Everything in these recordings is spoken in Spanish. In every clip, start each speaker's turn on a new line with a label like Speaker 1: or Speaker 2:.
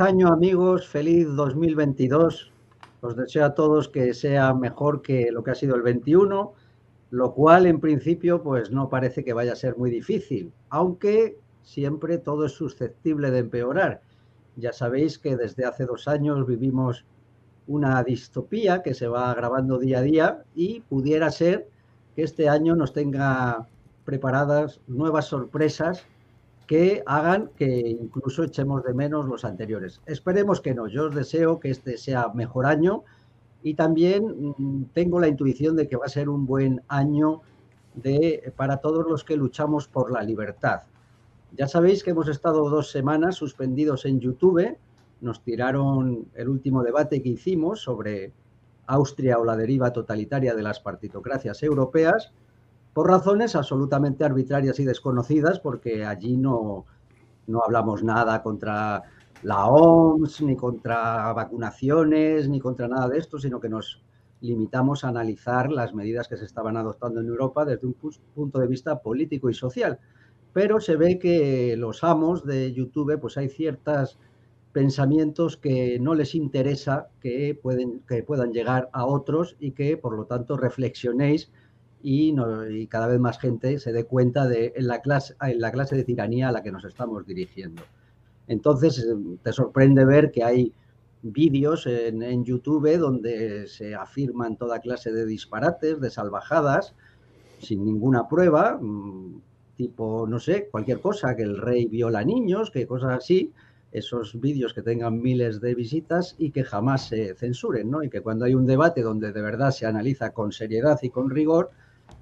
Speaker 1: Año amigos, feliz 2022. Os deseo a todos que sea mejor que lo que ha sido el 21, lo cual en principio pues no parece que vaya a ser muy difícil, aunque siempre todo es susceptible de empeorar. Ya sabéis que desde hace dos años vivimos una distopía que se va agravando día a día y pudiera ser que este año nos tenga preparadas nuevas sorpresas que hagan que incluso echemos de menos los anteriores. Esperemos que no. Yo os deseo que este sea mejor año y también mm, tengo la intuición de que va a ser un buen año de, para todos los que luchamos por la libertad. Ya sabéis que hemos estado dos semanas suspendidos en YouTube. Nos tiraron el último debate que hicimos sobre Austria o la deriva totalitaria de las partitocracias europeas por razones absolutamente arbitrarias y desconocidas, porque allí no, no hablamos nada contra la OMS, ni contra vacunaciones, ni contra nada de esto, sino que nos limitamos a analizar las medidas que se estaban adoptando en Europa desde un punto de vista político y social. Pero se ve que los amos de YouTube, pues hay ciertos pensamientos que no les interesa que, pueden, que puedan llegar a otros y que, por lo tanto, reflexionéis y, cada vez más gente se dé cuenta de en la, clase, en la clase de tiranía a la que nos estamos dirigiendo. Entonces, eh, te sorprende ver que hay vídeos en, en, YouTube donde se afirman toda clase de disparates, de salvajadas, sin ninguna prueba, mm, tipo, no sé, cualquier cosa, que el rey viola niños, que cosas así, esos vídeos que tengan miles de visitas y que jamás se censuren, ¿no? Y que cuando hay un debate donde de verdad se analiza con seriedad y con rigor,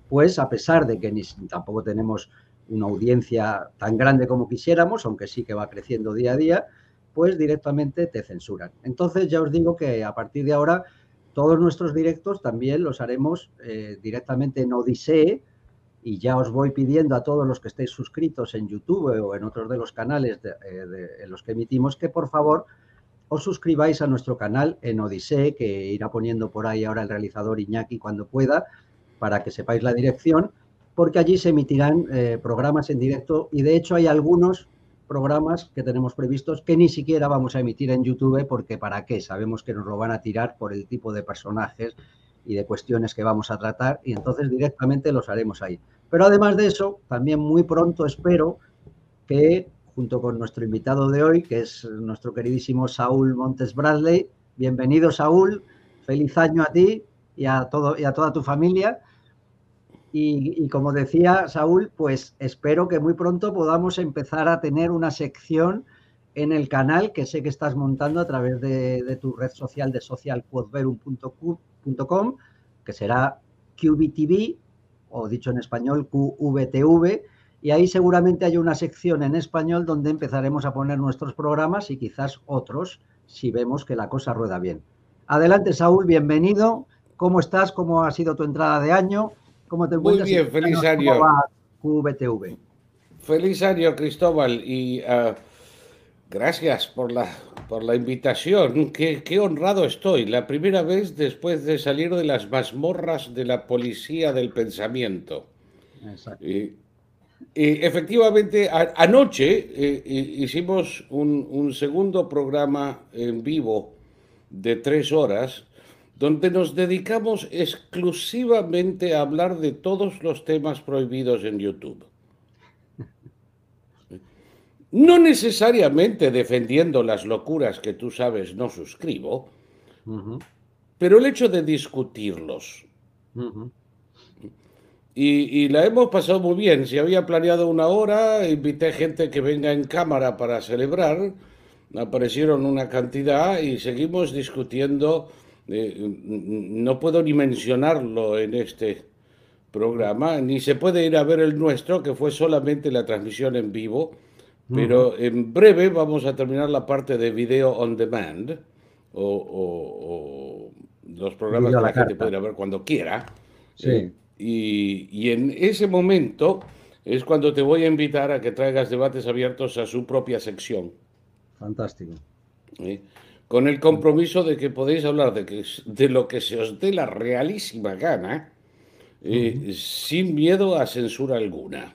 Speaker 1: pues a pesar de que ni, tampoco tenemos una audiencia tan grande como quisiéramos, aunque sí que va creciendo día a día, pues directamente te censuran. Entonces ya os digo que a partir de ahora todos nuestros directos también los haremos eh, directamente en Odisee y ya os voy pidiendo a todos los que estéis suscritos en YouTube o en otros de los canales eh, en los que emitimos que por favor os suscribáis a nuestro canal en Odisee, que irá poniendo por ahí ahora el realizador Iñaki cuando pueda, para que sepáis la dirección, porque allí se emitirán eh, programas en directo y de hecho hay algunos programas que tenemos previstos que ni siquiera vamos a emitir en YouTube porque para qué, sabemos que nos lo van a tirar por el tipo de personajes y de cuestiones que vamos a tratar y entonces directamente los haremos ahí. Pero además de eso, también muy pronto espero que junto con nuestro invitado de hoy, que es nuestro queridísimo Saúl Montes Bradley, bienvenido Saúl, feliz año a ti y a, todo, y a toda tu familia y, como decía Saúl, pues espero que muy pronto podamos empezar a tener una sección en el canal que sé que estás montando a través de, tu red social de socialquodverum.com, que será QBTV, o dicho en español QVTV, y ahí seguramente hay una sección en español donde empezaremos a poner nuestros programas y quizás otros si vemos que la cosa rueda bien. Adelante, Saúl, bienvenido. ¿Cómo estás? ¿Cómo ha sido tu entrada de año? ¿Cómo te
Speaker 2: Muy bien, feliz año.
Speaker 1: QVTV?
Speaker 2: Feliz año, Cristóbal, y ah, gracias por la, por la invitación. Qué, qué, honrado estoy. La primera vez después de salir de las mazmorras de la policía del pensamiento. Exacto. Y, efectivamente, anoche eh, hicimos un, un segundo programa en vivo de tres horas donde nos dedicamos exclusivamente a hablar de todos los temas prohibidos en YouTube. No necesariamente defendiendo las locuras que tú sabes no suscribo, pero el hecho de discutirlos. y, y, la hemos pasado muy bien. Si había planeado una hora, invité gente que venga en cámara para celebrar, aparecieron una cantidad y seguimos discutiendo eh, no puedo ni mencionarlo en este programa, ni se puede ir a ver el nuestro, que fue solamente la transmisión en vivo, pero en breve vamos a terminar la parte de video on demand, o, los programas que la, gente puede ver cuando quiera. Eh, y, y, en ese momento es cuando te voy a invitar a que traigas debates abiertos a su propia sección.
Speaker 1: Fantástico.
Speaker 2: ¿Eh? Con el compromiso de que podéis hablar de, que, de lo que se os dé la realísima gana, eh, sin miedo a censura alguna.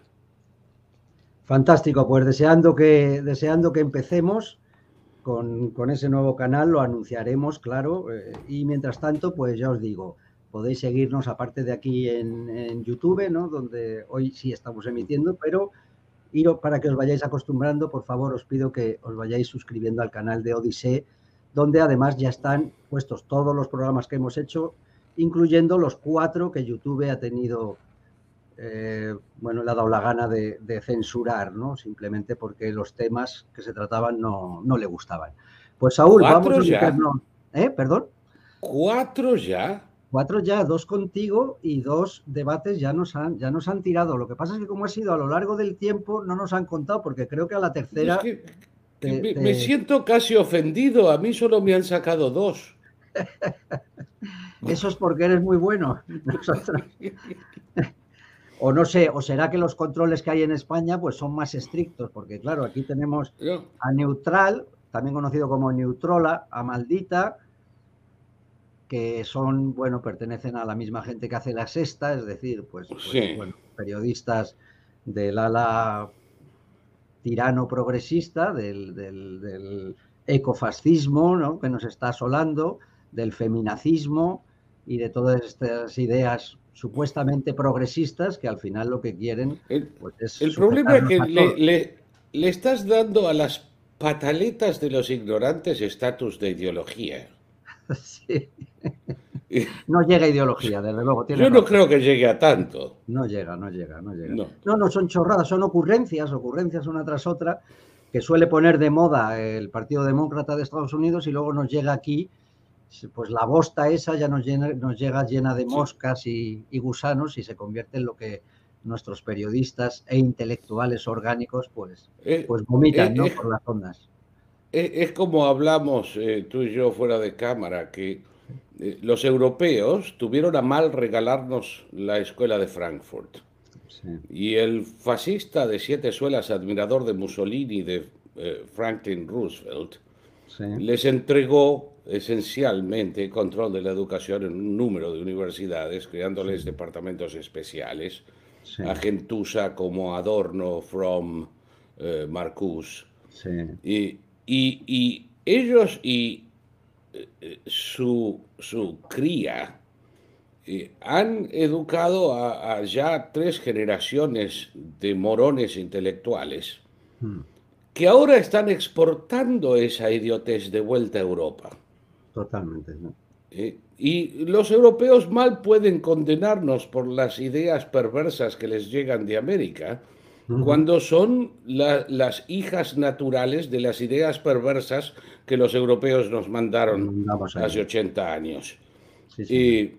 Speaker 1: Fantástico, pues deseando que, deseando que empecemos con, ese nuevo canal lo anunciaremos, claro. Eh, y mientras tanto, pues ya os digo, podéis seguirnos aparte de aquí en, YouTube, ¿no? Donde hoy sí estamos emitiendo, pero para que os vayáis acostumbrando, por favor, os pido que os vayáis suscribiendo al canal de Odisee, donde además ya están puestos todos los programas que hemos hecho, incluyendo los cuatro que YouTube ha tenido eh, bueno, le ha dado la gana de, censurar, ¿no? Simplemente porque los temas que se trataban no, le gustaban. Pues Saúl, vamos a ya? ¿Eh? ¿Perdón?
Speaker 2: ¿Cuatro ya?
Speaker 1: Cuatro ya, dos contigo y dos debates ya nos han, ya nos han tirado. Lo que pasa es que como ha sido a lo largo del tiempo, no nos han contado, porque creo que a la tercera...
Speaker 2: me, siento casi ofendido, a mí solo me han sacado dos.
Speaker 1: Eso es porque eres muy bueno. Nosotros... O no sé, o será que los controles que hay en España pues son más estrictos, porque claro, aquí tenemos a Neutral, también conocido como Neutrola, a Maldita, que son, bueno, pertenecen a la misma gente que hace la sexta, es decir, pues, pues bueno, periodistas del ala tirano progresista, del, del ecofascismo, ¿no? que nos está asolando, del feminacismo y de todas estas ideas supuestamente progresistas que al final lo que quieren
Speaker 2: pues, es el problema es que le, le, estás dando a las pataletas de los ignorantes estatus de ideología.
Speaker 1: Sí. No llega ideología, desde luego.
Speaker 2: Yo no creo que llegue a tanto.
Speaker 1: No llega, no llega, no llega. No. no, son chorradas, son ocurrencias, ocurrencias una tras otra, que suele poner de moda el Partido Demócrata de Estados Unidos y luego nos llega aquí pues la bosta esa ya nos, nos llega llena de moscas y, gusanos y se convierte en lo que nuestros periodistas e intelectuales orgánicos pues, eh, pues vomitan eh, eh, por las ondas.
Speaker 2: Es, como hablamos tú y yo fuera de cámara, que los europeos tuvieron a mal regalarnos la escuela de Frankfurt. Y el fascista de siete suelas, admirador de Mussolini, de Franklin Roosevelt, les entregó esencialmente control de la educación en un número de universidades, creándoles departamentos especiales, a Gentusa como Adorno, From, eh, Marcus. Y, y, ellos y eh, su, su, cría eh, han educado a, ya tres generaciones de morones intelectuales hmm. que ahora están exportando esa idiotez de vuelta a Europa.
Speaker 1: Totalmente.
Speaker 2: Eh, y los europeos mal pueden condenarnos por las ideas perversas que les llegan de América, cuando son las hijas naturales de las ideas perversas que los europeos nos mandaron hace 80 años. Y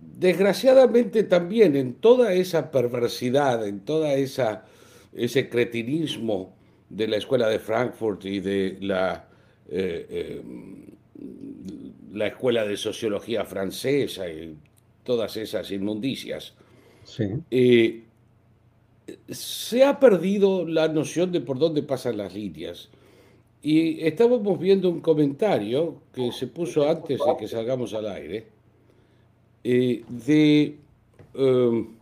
Speaker 2: desgraciadamente también en toda esa perversidad, en toda esa ese cretinismo de la escuela de Frankfurt y de la eh, eh, la escuela de sociología francesa y todas esas inmundicias, eh, se ha perdido la noción de por dónde pasan las líneas. Y estábamos viendo un comentario que se puso antes de que salgamos al aire, eh, de...
Speaker 1: Um,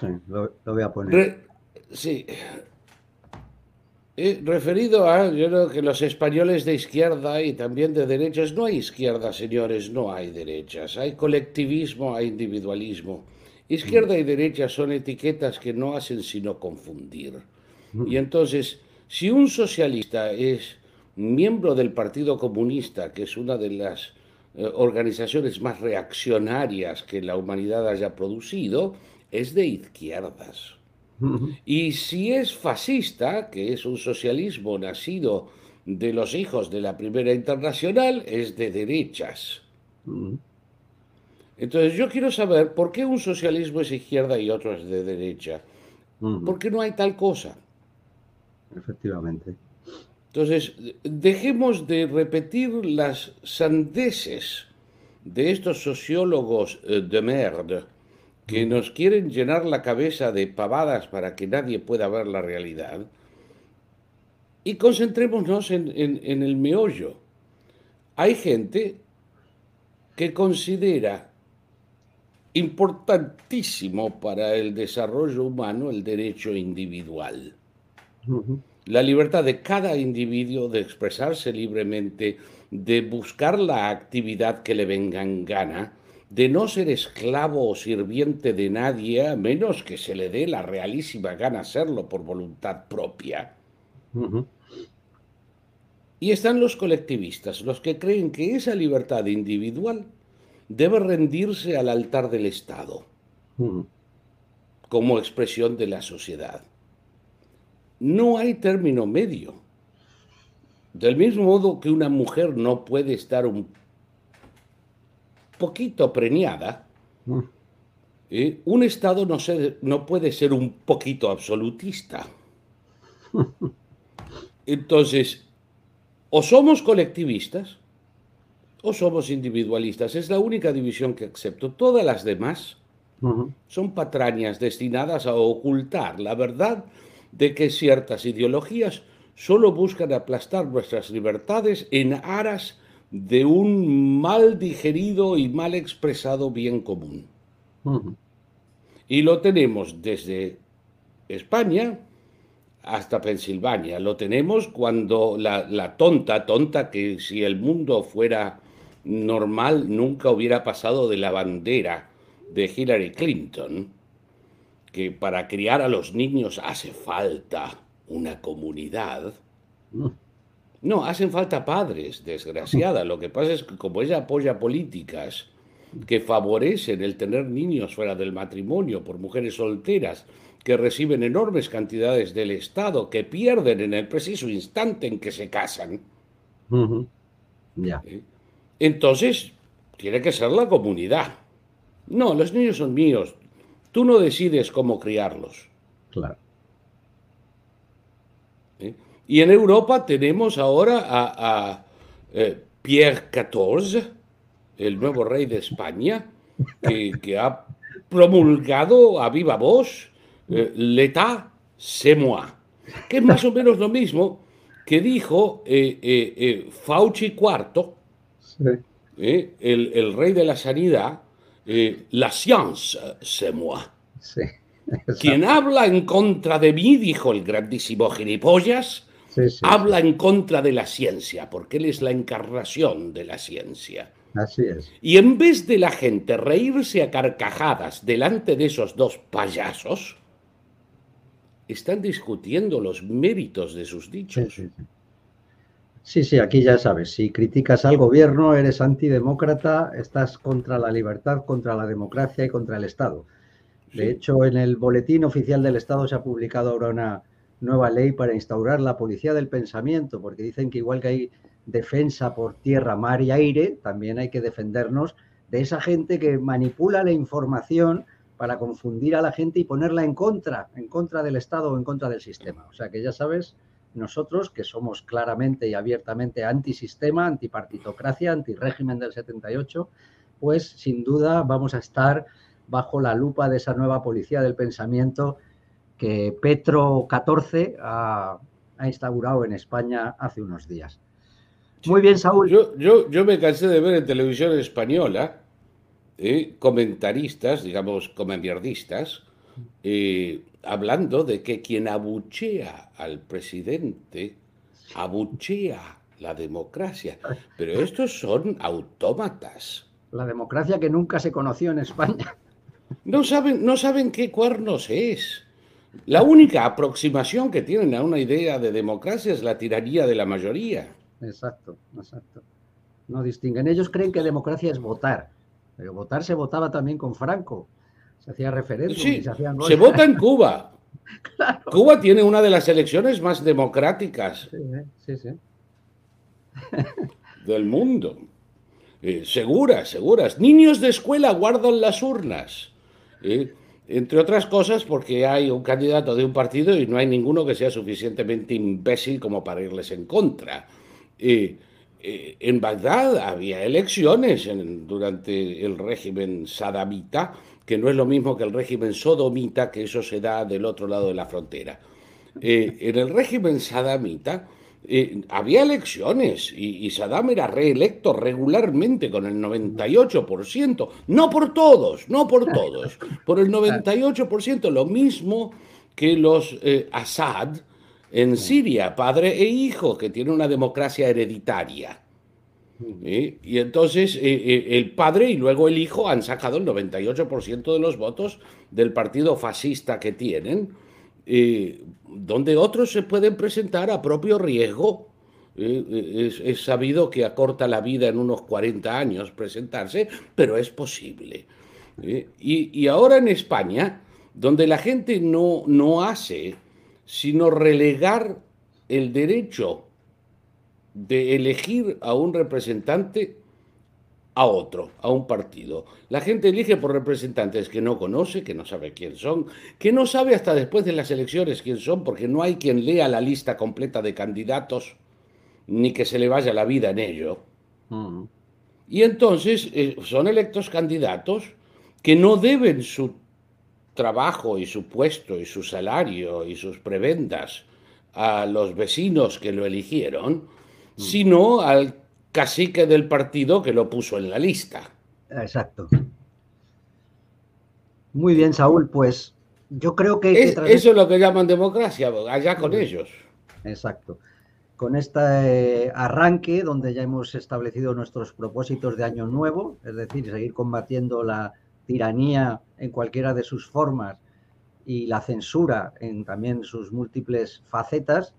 Speaker 1: sí, lo, voy a poner.
Speaker 2: sí, eh, referido a, yo creo que los españoles de izquierda y también de derechas, no hay izquierda, señores, no hay derechas. Hay colectivismo, hay individualismo. Izquierda y derecha son etiquetas que no hacen sino confundir. Y entonces, si un socialista es miembro del Partido Comunista, que es una de las eh, organizaciones más reaccionarias que la humanidad haya producido, es de izquierdas. Y si es fascista, que es un socialismo nacido de los hijos de la Primera Internacional, es de derechas. Entonces yo quiero saber por qué un socialismo es izquierda y otro es de derecha. ¿Por qué no hay tal cosa?
Speaker 1: Efectivamente.
Speaker 2: Entonces, dejemos de repetir las sandeces de estos sociólogos eh, de merde que nos quieren llenar la cabeza de pavadas para que nadie pueda ver la realidad, y concentrémonos en, el meollo. Hay gente que considera importantísimo para el desarrollo humano el derecho individual. la libertad de cada individuo de expresarse libremente, de buscar la actividad que le venga en gana, de no ser esclavo o sirviente de nadie, a menos que se le dé la realísima gana hacerlo por voluntad propia. Y están los colectivistas, los que creen que esa libertad individual debe rendirse al altar del Estado, como expresión de la sociedad. No hay término medio. Del mismo modo que una mujer no puede estar un poquito preñada, ¿eh? un Estado no, no puede ser un poquito absolutista. Entonces, o somos colectivistas o somos individualistas. Es la única división que acepto. Todas las demás son patrañas destinadas a ocultar la verdad de que ciertas ideologías solo buscan aplastar nuestras libertades en aras de un mal digerido y mal expresado bien común. Y lo tenemos desde España hasta Pensilvania. Lo tenemos cuando la, tonta, tonta que si el mundo fuera normal nunca hubiera pasado de la bandera de Hillary Clinton, que para criar a los niños hace falta una comunidad. Mm. No, hacen falta padres, desgraciada. Lo que pasa es que como ella apoya políticas que favorecen el tener niños fuera del matrimonio por mujeres solteras, que reciben enormes cantidades del Estado, que pierden en el preciso instante en que se casan. ¿Eh? Entonces, tiene que ser la comunidad. No, los niños son míos. Tú no decides cómo criarlos.
Speaker 1: Claro.
Speaker 2: ¿Eh? Y en Europa tenemos ahora a, eh, Pierre XIV, el nuevo rey de España, que, que ha promulgado a viva voz eh, l'état, c'est moi, que es más o menos lo mismo que dijo eh, eh, Fauci IV, el, rey de la sanidad, la science, c'est moi. Quien habla en contra de mí, dijo el grandísimo gilipollas, habla en contra de la ciencia, porque él es la encarnación de la ciencia.
Speaker 1: Así es.
Speaker 2: Y en vez de la gente reírse a carcajadas delante de esos dos payasos, están discutiendo los méritos de sus dichos.
Speaker 1: Sí, sí, aquí ya sabes, si criticas al gobierno, eres antidemócrata, estás contra la libertad, contra la democracia y contra el Estado. De hecho, en el Boletín Oficial del Estado se ha publicado ahora una nueva ley para instaurar la policía del pensamiento, porque dicen que igual que hay defensa por tierra, mar y aire, también hay que defendernos de esa gente que manipula la información para confundir a la gente y ponerla en contra, en contra del Estado o en contra del sistema. O sea que ya sabes, nosotros que somos claramente y abiertamente antisistema, antipartitocracia, antirégimen del 78, pues sin duda vamos a estar bajo la lupa de esa nueva policía del pensamiento que Petro XIV ha, instaurado en España hace unos días. Muy bien, Saúl.
Speaker 2: Yo, yo, yo me cansé de ver en televisión española eh, comentaristas, digamos, comemierdistas, eh, hablando de que quien abuchea al presidente abuchea la democracia. Pero estos son autómatas.
Speaker 1: La democracia que nunca se conoció en España.
Speaker 2: No saben, no saben qué cuernos es. La única aproximación que tienen a una idea de democracia es la tiranía de la mayoría.
Speaker 1: Exacto, exacto. No distinguen. Ellos creen que democracia es votar. Pero votar se votaba también con Franco. Se hacía referéndum.
Speaker 2: Sí, se, vota en Cuba. Cuba tiene una de las elecciones más democráticas sí, sí, del mundo. Eh, seguras, seguras. Niños de escuela guardan las urnas. Eh, entre otras cosas porque hay un candidato de un partido y no hay ninguno que sea suficientemente imbécil como para irles en contra. Eh, eh, en Bagdad había elecciones durante el régimen sadamita, que no es lo mismo que el régimen sodomita, que eso se da del otro lado de la frontera. Eh, en el régimen sadamita eh, había elecciones y, Saddam era reelecto regularmente con el 98%, no por todos, no por todos, por el 98%, lo mismo que los Assad En Siria, padre e hijo, que tiene una democracia hereditaria. Y entonces eh, eh, el padre y luego el hijo han sacado el 98% de los votos del partido fascista que tienen, eh, donde otros se pueden presentar a propio riesgo. Es, sabido que acorta la vida en unos 40 años presentarse, pero es posible. Y, y, ahora en España, donde la gente no, no hace sino relegar el derecho de elegir a un representante a otro, a un partido. La gente elige por representantes que no conoce, que no sabe quién son, que no sabe hasta después de las elecciones quién son, porque no hay quien lea la lista completa de candidatos, ni que se le vaya la vida en ello. Mm. Y entonces eh, son electos candidatos que no deben su trabajo y su puesto y su salario y sus prebendas a los vecinos que lo eligieron. Sino al cacique del partido que lo puso en la lista.
Speaker 1: Exacto. Muy bien, Saúl, pues yo creo que...
Speaker 2: eso es lo que llaman democracia, allá con ellos.
Speaker 1: Exacto. Con este arranque, donde ya hemos establecido nuestros propósitos de año nuevo, es decir, seguir combatiendo la tiranía en cualquiera de sus formas y la censura en también sus múltiples facetas,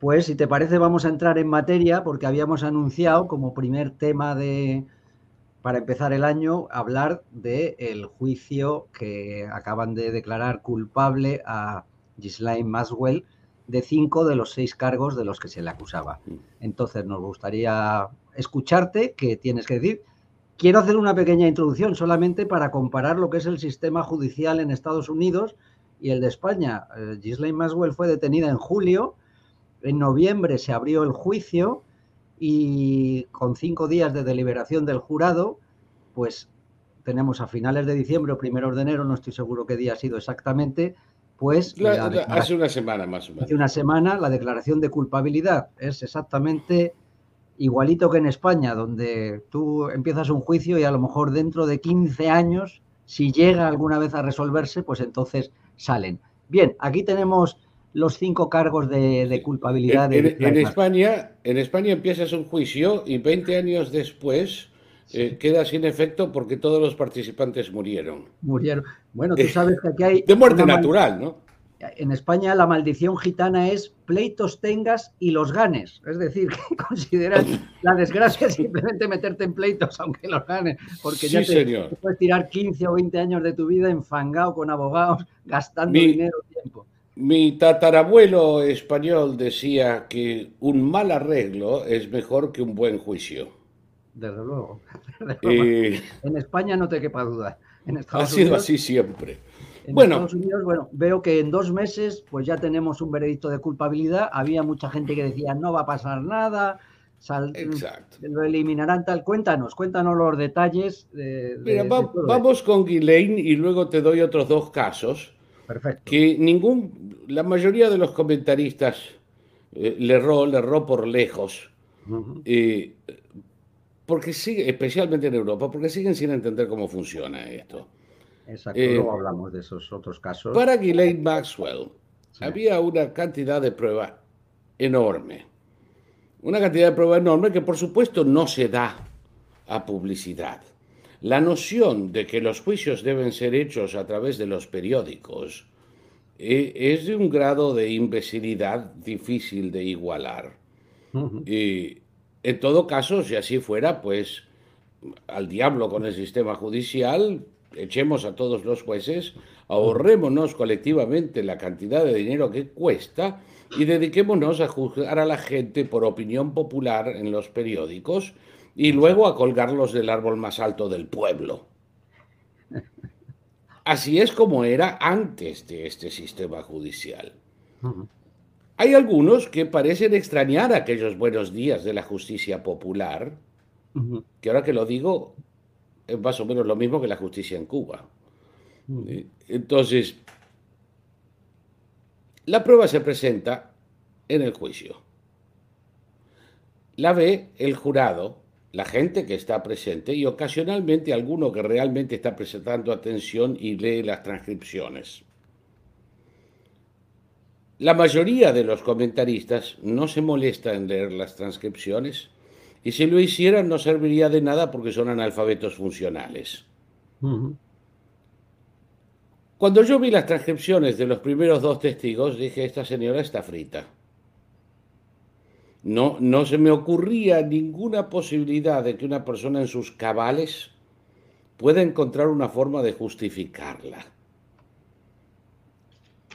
Speaker 1: pues si te parece vamos a entrar en materia porque habíamos anunciado como primer tema de para empezar el año hablar del el juicio que acaban de declarar culpable a Ghislaine Maswell de cinco de los seis cargos de los que se le acusaba. Mm. Entonces nos gustaría escucharte, ¿qué tienes que decir? Quiero hacer una pequeña introducción solamente para comparar lo que es el sistema judicial en Estados Unidos y el de España. Eh, Ghislaine Maswell fue detenida en julio en noviembre se abrió el juicio y con cinco días de deliberación del jurado, pues tenemos a finales de diciembre o primeros de enero, no estoy seguro qué día ha sido exactamente, pues...
Speaker 2: hace una semana más o menos.
Speaker 1: Hace una semana la declaración de culpabilidad es exactamente igualito que en España, donde tú empiezas un juicio y a lo mejor dentro de 15 años, si llega alguna vez a resolverse, pues entonces salen. Bien, aquí tenemos los cinco cargos de, culpabilidad.
Speaker 2: En, España, en España empiezas un juicio y 20 años después eh, queda sin efecto porque todos los participantes murieron.
Speaker 1: Murieron. Bueno, tú sabes que aquí hay...
Speaker 2: De muerte natural, ¿no?
Speaker 1: En España la maldición gitana es pleitos tengas y los ganes. Es decir, que consideras la desgracia simplemente meterte en pleitos aunque los ganes. Porque ya te, puedes tirar 15 o 20 años de tu vida enfangado con abogados, gastando dinero y tiempo.
Speaker 2: Mi tatarabuelo español decía que un mal arreglo es mejor que un buen juicio.
Speaker 1: Desde luego. Eh, en España no te quepa duda.
Speaker 2: ha sido así siempre.
Speaker 1: En bueno, Estados Unidos, bueno, veo que en dos meses pues ya tenemos un veredicto de culpabilidad. Había mucha gente que decía no va a pasar nada, lo eliminarán tal. Cuéntanos, cuéntanos los detalles.
Speaker 2: Mira, vamos con Ghislaine y luego te doy otros dos casos que ningún, la mayoría de los comentaristas eh, le erró, le erró por lejos. Eh, porque sigue, especialmente en Europa, porque siguen sin entender cómo funciona esto.
Speaker 1: Exacto, eh, luego hablamos de esos otros casos.
Speaker 2: Para Ghislaine Maxwell había una cantidad de prueba enorme. Una cantidad de prueba enorme que por supuesto no se da a publicidad. La noción de que los juicios deben ser hechos a través de los periódicos eh, es de un grado de imbecilidad difícil de igualar. Y en todo caso, si así fuera, pues al diablo con el sistema judicial, echemos a todos los jueces, ahorrémonos colectivamente la cantidad de dinero que cuesta y dediquémonos a juzgar a la gente por opinión popular en los periódicos y luego a colgarlos del árbol más alto del pueblo. Así es como era antes de este sistema judicial. Hay algunos que parecen extrañar aquellos buenos días de la justicia popular, que ahora que lo digo es más o menos lo mismo que la justicia en Cuba. Entonces, la prueba se presenta en el juicio. La ve el jurado la gente que está presente y ocasionalmente alguno que realmente está prestando atención y lee las transcripciones. La mayoría de los comentaristas no se molesta en leer las transcripciones y si lo hicieran no serviría de nada porque son analfabetos funcionales. Cuando yo vi las transcripciones de los primeros dos testigos, dije, esta señora está frita. No, no se me ocurría ninguna posibilidad de que una persona en sus cabales pueda encontrar una forma de justificarla.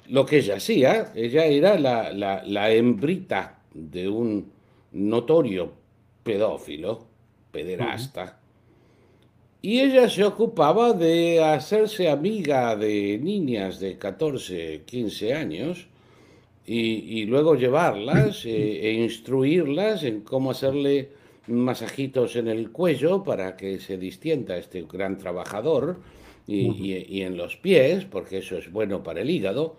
Speaker 2: Lo que ella hacía, ella era la, la hembrita de un notorio pedófilo, pederasta, y ella se ocupaba de hacerse amiga de niñas de 14, 15 años y, luego llevarlas e, e instruirlas en cómo hacerle masajitos en el cuello para que se distienda este gran trabajador y, en los pies, porque eso es bueno para el hígado,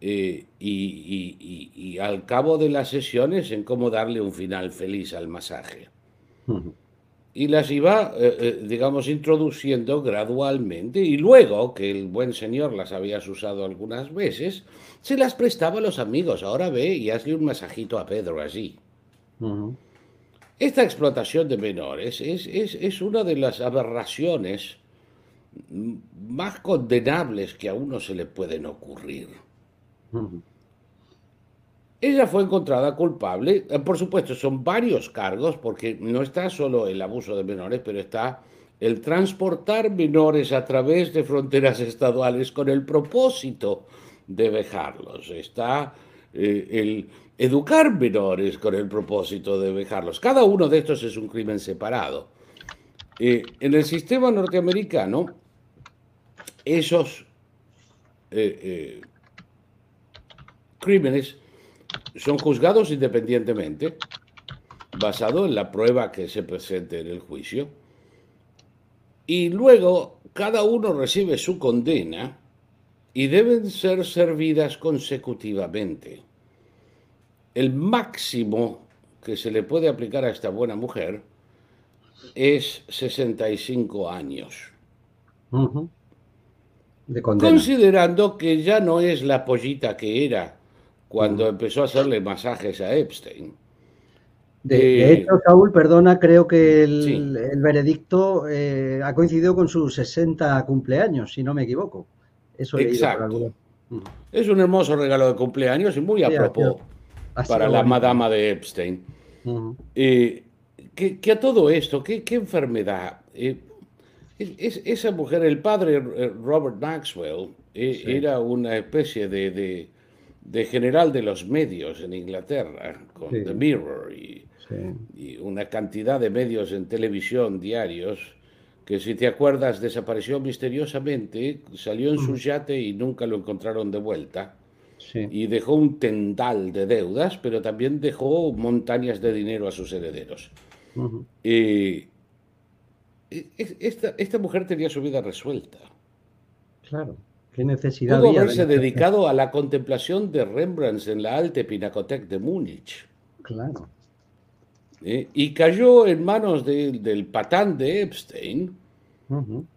Speaker 2: eh, y, al cabo de las sesiones en cómo darle un final feliz al masaje y las iba, eh, eh, digamos, introduciendo gradualmente y luego que el buen señor las había usado algunas veces, se las prestaba a los amigos. Ahora ve y hazle un masajito a Pedro allí. Esta explotación de menores es, es, una de las aberraciones más condenables que a uno se le pueden ocurrir. Ella fue encontrada culpable, eh, por supuesto, son varios cargos, porque no está solo el abuso de menores, pero está el transportar menores a través de fronteras estaduales con el propósito de dejarlos. Está eh, el educar menores con el propósito de dejarlos. Cada uno de estos es un crimen separado. Eh, en el sistema norteamericano, esos crímenes son juzgados independientemente, basado en la prueba que se presente en el juicio, y luego cada uno recibe su condena y deben ser servidas consecutivamente. El máximo que se le puede aplicar a esta buena mujer es 65 años. Considerando que ya no es la pollita que era cuando empezó a hacerle masajes a Epstein.
Speaker 1: De, eh, hecho, Saúl, perdona, creo que el, veredicto eh, ha coincidido con sus 60 cumpleaños, si no me equivoco.
Speaker 2: Eso Exacto. Es un hermoso regalo de cumpleaños y muy a propósito para la madama de Epstein. Eh, que, a todo esto, ¿qué, enfermedad? esa mujer, el padre Robert Maxwell, era una especie de de general de los medios en Inglaterra, con The Mirror y, una cantidad de medios en televisión diarios, que si te acuerdas desapareció misteriosamente, salió en su yate y nunca lo encontraron de vuelta. Y dejó un tendal de deudas, pero también dejó montañas de dinero a sus herederos. y esta, esta mujer tenía su vida resuelta.
Speaker 1: Claro necesidad
Speaker 2: Pudo haberse dedicado a la contemplación de Rembrandt en la Alte Pinacothek de Múnich.
Speaker 1: Claro.
Speaker 2: Eh, y cayó en manos del patán de Epstein.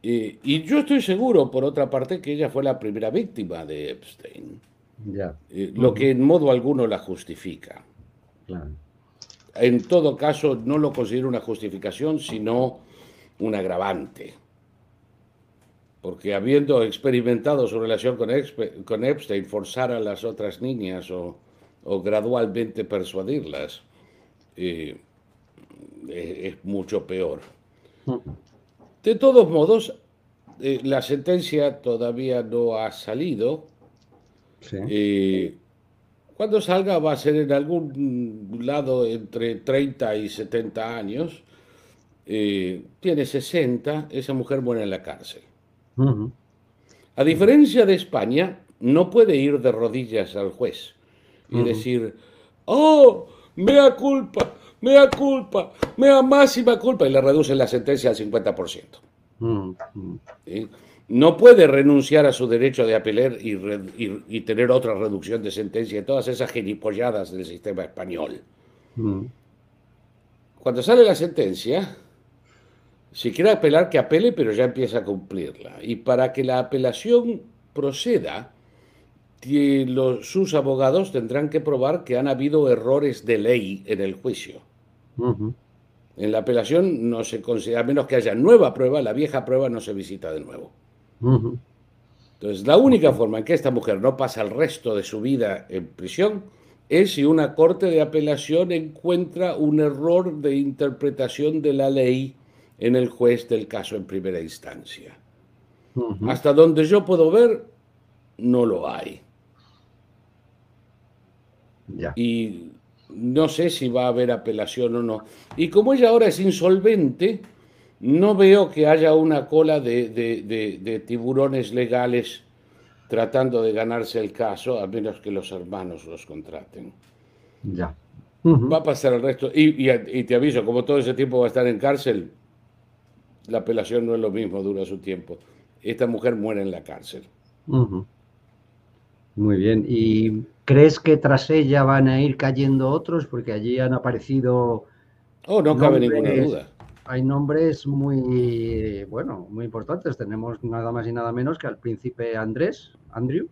Speaker 2: Eh, y yo estoy seguro, por otra parte, que ella fue la primera víctima de Epstein.
Speaker 1: Ya.
Speaker 2: Eh, lo que en modo alguno la justifica.
Speaker 1: Claro.
Speaker 2: En todo caso, no lo considero una justificación, sino un agravante porque habiendo experimentado su relación con, Epstein, forzar a las otras niñas o, gradualmente persuadirlas eh, es, mucho peor. De todos modos, eh, la sentencia todavía no ha salido. Eh, cuando salga va a ser en algún lado entre 30 y 70 años. tiene 60, esa mujer muere en la cárcel. A diferencia de España, no puede ir de rodillas al juez y decir, oh, mea culpa, mea culpa, mea máxima culpa, y le reducen la sentencia al 50%. No puede renunciar a su derecho de apelar y, tener otra reducción de sentencia y todas esas gilipolladas del sistema español. Cuando sale la sentencia, si quiere apelar, que apele, pero ya empieza a cumplirla. Y para que la apelación proceda, sus abogados tendrán que probar que han habido errores de ley en el juicio. En la apelación no se considera, a menos que haya nueva prueba, la vieja prueba no se visita de nuevo. Entonces, la única forma en que esta mujer no pasa el resto de su vida en prisión es si una corte de apelación encuentra un error de interpretación de la ley en el juez del caso en primera instancia. Hasta donde yo puedo ver, no lo hay. Y no sé si va a haber apelación o no. Y como ella ahora es insolvente, no veo que haya una cola de, tiburones legales tratando de ganarse el caso, a menos que los hermanos los contraten.
Speaker 1: Ya.
Speaker 2: Va a pasar el resto. Y, te aviso, como todo ese tiempo va a estar en cárcel, la apelación no es lo mismo, dura su tiempo. Esta mujer muere en la cárcel.
Speaker 1: Muy bien. ¿Y crees que tras ella van a ir cayendo otros? Porque allí han aparecido.
Speaker 2: Oh, no cabe ninguna duda.
Speaker 1: Hay nombres muy, bueno, muy importantes. Tenemos nada más y nada menos que al príncipe Andrés, Andrew,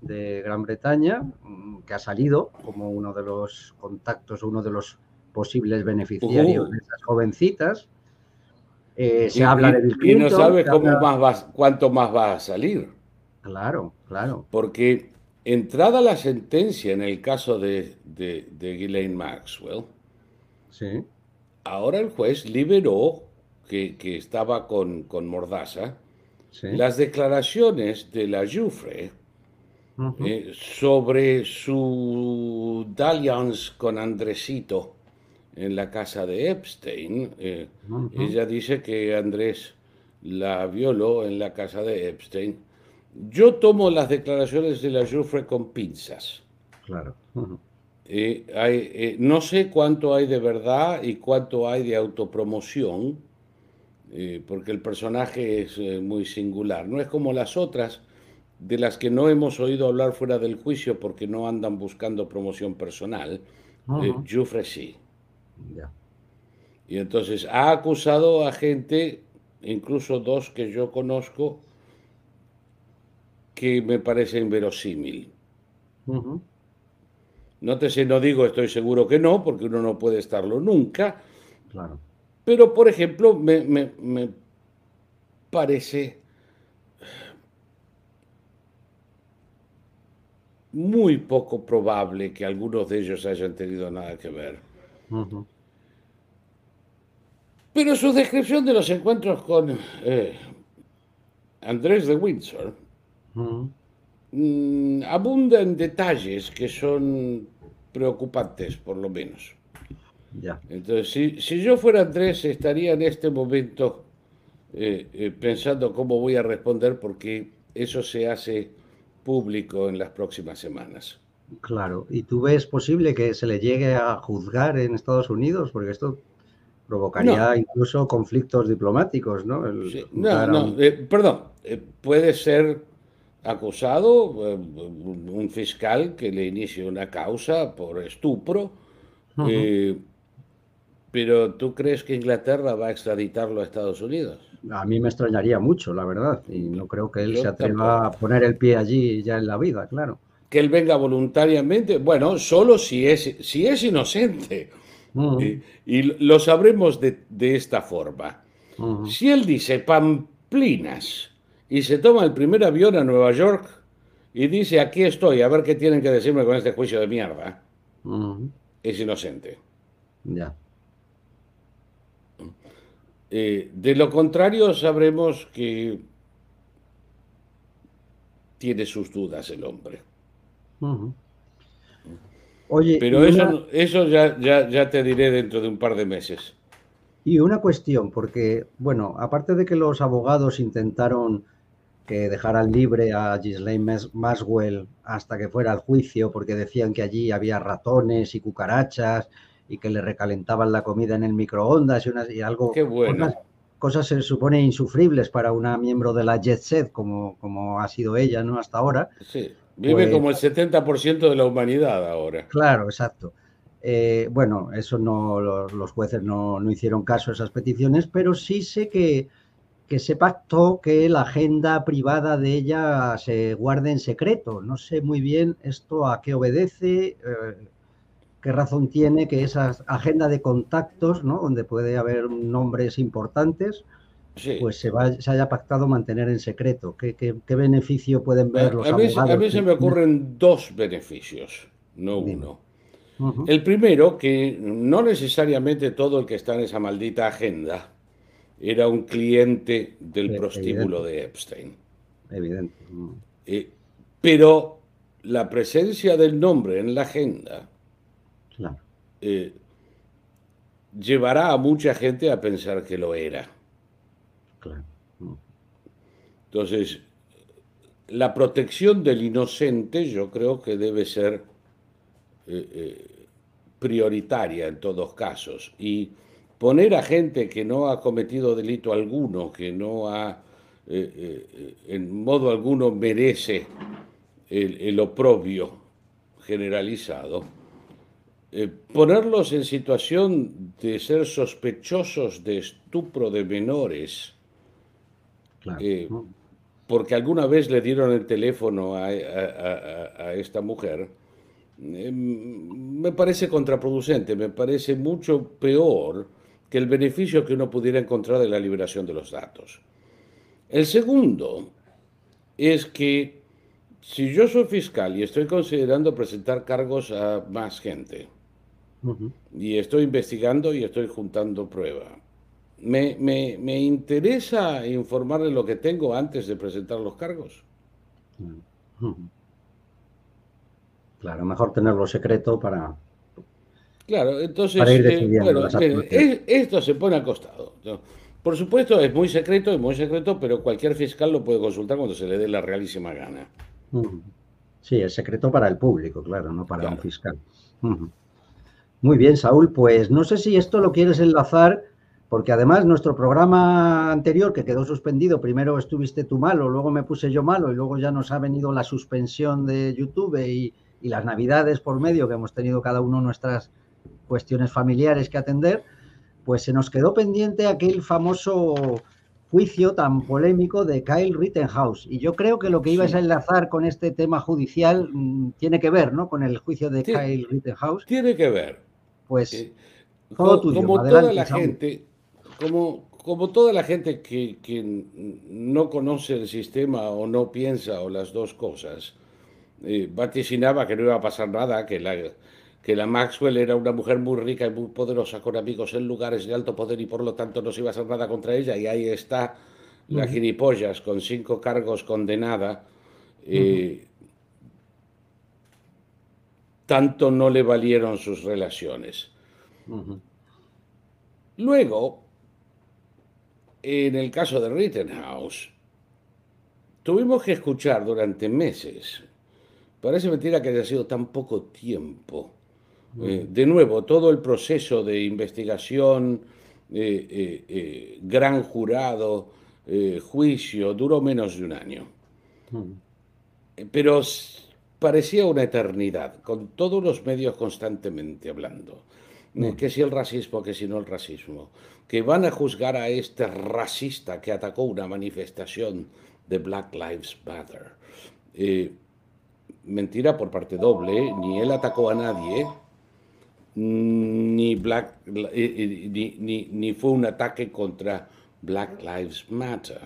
Speaker 1: de Gran Bretaña, mm, que ha salido como uno de los contactos, uno de los posibles beneficiarios uh. de esas jovencitas.
Speaker 2: Eh, se habla de Bill Clinton, Y no sabe cómo más cuánto más va a salir.
Speaker 1: Claro, claro.
Speaker 2: Porque entrada la sentencia en el caso de, de, Ghislaine Maxwell,
Speaker 1: sí.
Speaker 2: ahora el juez liberó, que, estaba con, con Mordaza, las declaraciones de la Jufre eh, sobre su dalliance con Andresito en la casa de Epstein. Eh, ella dice que Andrés la violó en la casa de Epstein yo tomo las declaraciones de la Jufre con pinzas.
Speaker 1: Claro.
Speaker 2: Eh, eh, no sé cuánto hay de verdad y cuánto hay de autopromoción, eh, porque el personaje es muy singular. No es como las otras de las que no hemos oído hablar fuera del juicio porque no andan buscando promoción personal. Jufre sí. Y entonces ha acusado a gente, incluso dos que yo conozco, que me parece inverosímil. Nótese, no digo estoy seguro que no, porque uno no puede estarlo nunca.
Speaker 1: Claro.
Speaker 2: Pero, por ejemplo, me, me parece muy poco probable que algunos de ellos hayan tenido nada que ver. Pero su descripción de los encuentros con eh, Andrés de Windsor Mm, abunda en detalles que son preocupantes, por lo menos.
Speaker 1: Ya.
Speaker 2: Entonces, si, yo fuera Andrés, estaría en este momento eh, eh, pensando cómo voy a responder, porque eso se hace público en las próximas semanas.
Speaker 1: Claro, ¿y tú ves posible que se le llegue a juzgar en Estados Unidos? Porque esto provocaría incluso conflictos diplomáticos, ¿no?
Speaker 2: no, no, eh, perdón, puede ser acusado eh, un fiscal que le inicie una causa por estupro. Eh, pero ¿tú crees que Inglaterra va a extraditarlo a Estados Unidos?
Speaker 1: A mí me extrañaría mucho, la verdad, y no creo que él se atreva a poner el pie allí ya en la vida, claro.
Speaker 2: Que él venga voluntariamente, bueno, solo si es, si es inocente. y, lo sabremos de, esta forma. Si él dice Pamplinas, y se toma el primer avión a Nueva York y dice, aquí estoy, a ver qué tienen que decirme con este juicio de mierda. Es inocente.
Speaker 1: Ya.
Speaker 2: Eh, de lo contrario, sabremos que tiene sus dudas el hombre. Oye, Pero eso, eso ya, ya, ya te diré dentro de un par de meses.
Speaker 1: Y una cuestión, porque, bueno, aparte de que los abogados intentaron que dejaran libre a Ghislaine Maswell hasta que fuera al juicio, porque decían que allí había ratones y cucarachas y que le recalentaban la comida en el microondas y, unas, y algo.
Speaker 2: Qué bueno.
Speaker 1: Cosas, se supone insufribles para una miembro de la Jet Set, como, como ha sido ella ¿no? hasta ahora.
Speaker 2: Sí, vive pues como el 70% de la humanidad ahora.
Speaker 1: Claro, exacto. Eh, bueno, eso no, los, jueces no, no, hicieron caso a esas peticiones, pero sí sé que que se pactó que la agenda privada de ella se guarde en secreto. No sé muy bien esto a qué obedece, eh, qué razón tiene que esa agenda de contactos, ¿no? donde puede haber nombres importantes, pues se, se, haya pactado mantener en secreto. ¿Qué, beneficio pueden ver los
Speaker 2: a
Speaker 1: abogados?
Speaker 2: A mí se me ocurren dos beneficios, no uno. El primero, que no necesariamente todo el que está en esa maldita agenda era un cliente del prostíbulo de Epstein.
Speaker 1: Evidente.
Speaker 2: Eh, pero la presencia del nombre en la agenda eh, llevará a mucha gente a pensar que lo era. Entonces, la protección del inocente yo creo que debe ser eh, prioritaria en todos casos. Y poner a gente que no ha cometido delito alguno, que no ha, eh, eh, en modo alguno merece el, oprobio generalizado, eh, ponerlos en situación de ser sospechosos de estupro de menores, porque alguna vez le dieron el teléfono a, a esta mujer, me parece contraproducente, me parece mucho peor que el beneficio que uno pudiera encontrar de la liberación de los datos. El segundo es que si yo soy fiscal y estoy considerando presentar cargos a más gente, y estoy investigando y estoy juntando prueba, me, me, interesa informar de lo que tengo antes de presentar los cargos.
Speaker 1: Claro, mejor tenerlo secreto para,
Speaker 2: Claro, entonces, eh, bueno, esto se pone al costado. Por supuesto, es muy secreto, es muy secreto, pero cualquier fiscal lo puede consultar cuando se le dé la realísima gana.
Speaker 1: Sí, es secreto para el público, claro, no para un fiscal. Muy bien, Saúl, pues no sé si esto lo quieres enlazar, porque además nuestro programa anterior, que quedó suspendido, primero estuviste tú malo, luego me puse yo malo y luego ya nos ha venido la suspensión de YouTube y, y las navidades por medio, que hemos tenido cada uno nuestras cuestiones familiares que atender, pues se nos quedó pendiente aquel famoso juicio tan polémico de Kyle Rittenhouse. Y yo creo que lo que ibas a enlazar con este tema judicial mm, tiene que ver, ¿no? Con el juicio de Kyle Rittenhouse.
Speaker 2: Tiene que ver.
Speaker 1: Pues,
Speaker 2: eh, como, toda la gente, como, como toda la gente que, que, no conoce el sistema o no piensa o las dos cosas, eh, vaticinaba que no iba a pasar nada, que la que la Maxwell era una mujer muy rica y muy poderosa con amigos en lugares de alto poder y por lo tanto no se iba a hacer nada contra ella y ahí está la gilipollas con cinco cargos condenada. Eh, tanto no le valieron sus relaciones. Luego, en el caso de Rittenhouse, tuvimos que escuchar durante meses, parece mentira que haya sido tan poco tiempo, eh, de nuevo, todo el proceso de investigación, eh, eh, gran jurado, juicio, duró menos de un año. Pero parecía una eternidad, con todos los medios constantemente hablando. Que si el racismo, que si no el racismo. Que van a juzgar a este racista que atacó una manifestación de Black Lives Matter. mentira por parte doble, ni él atacó a nadie, ni, Black, ni, fue un ataque contra Black Lives Matter.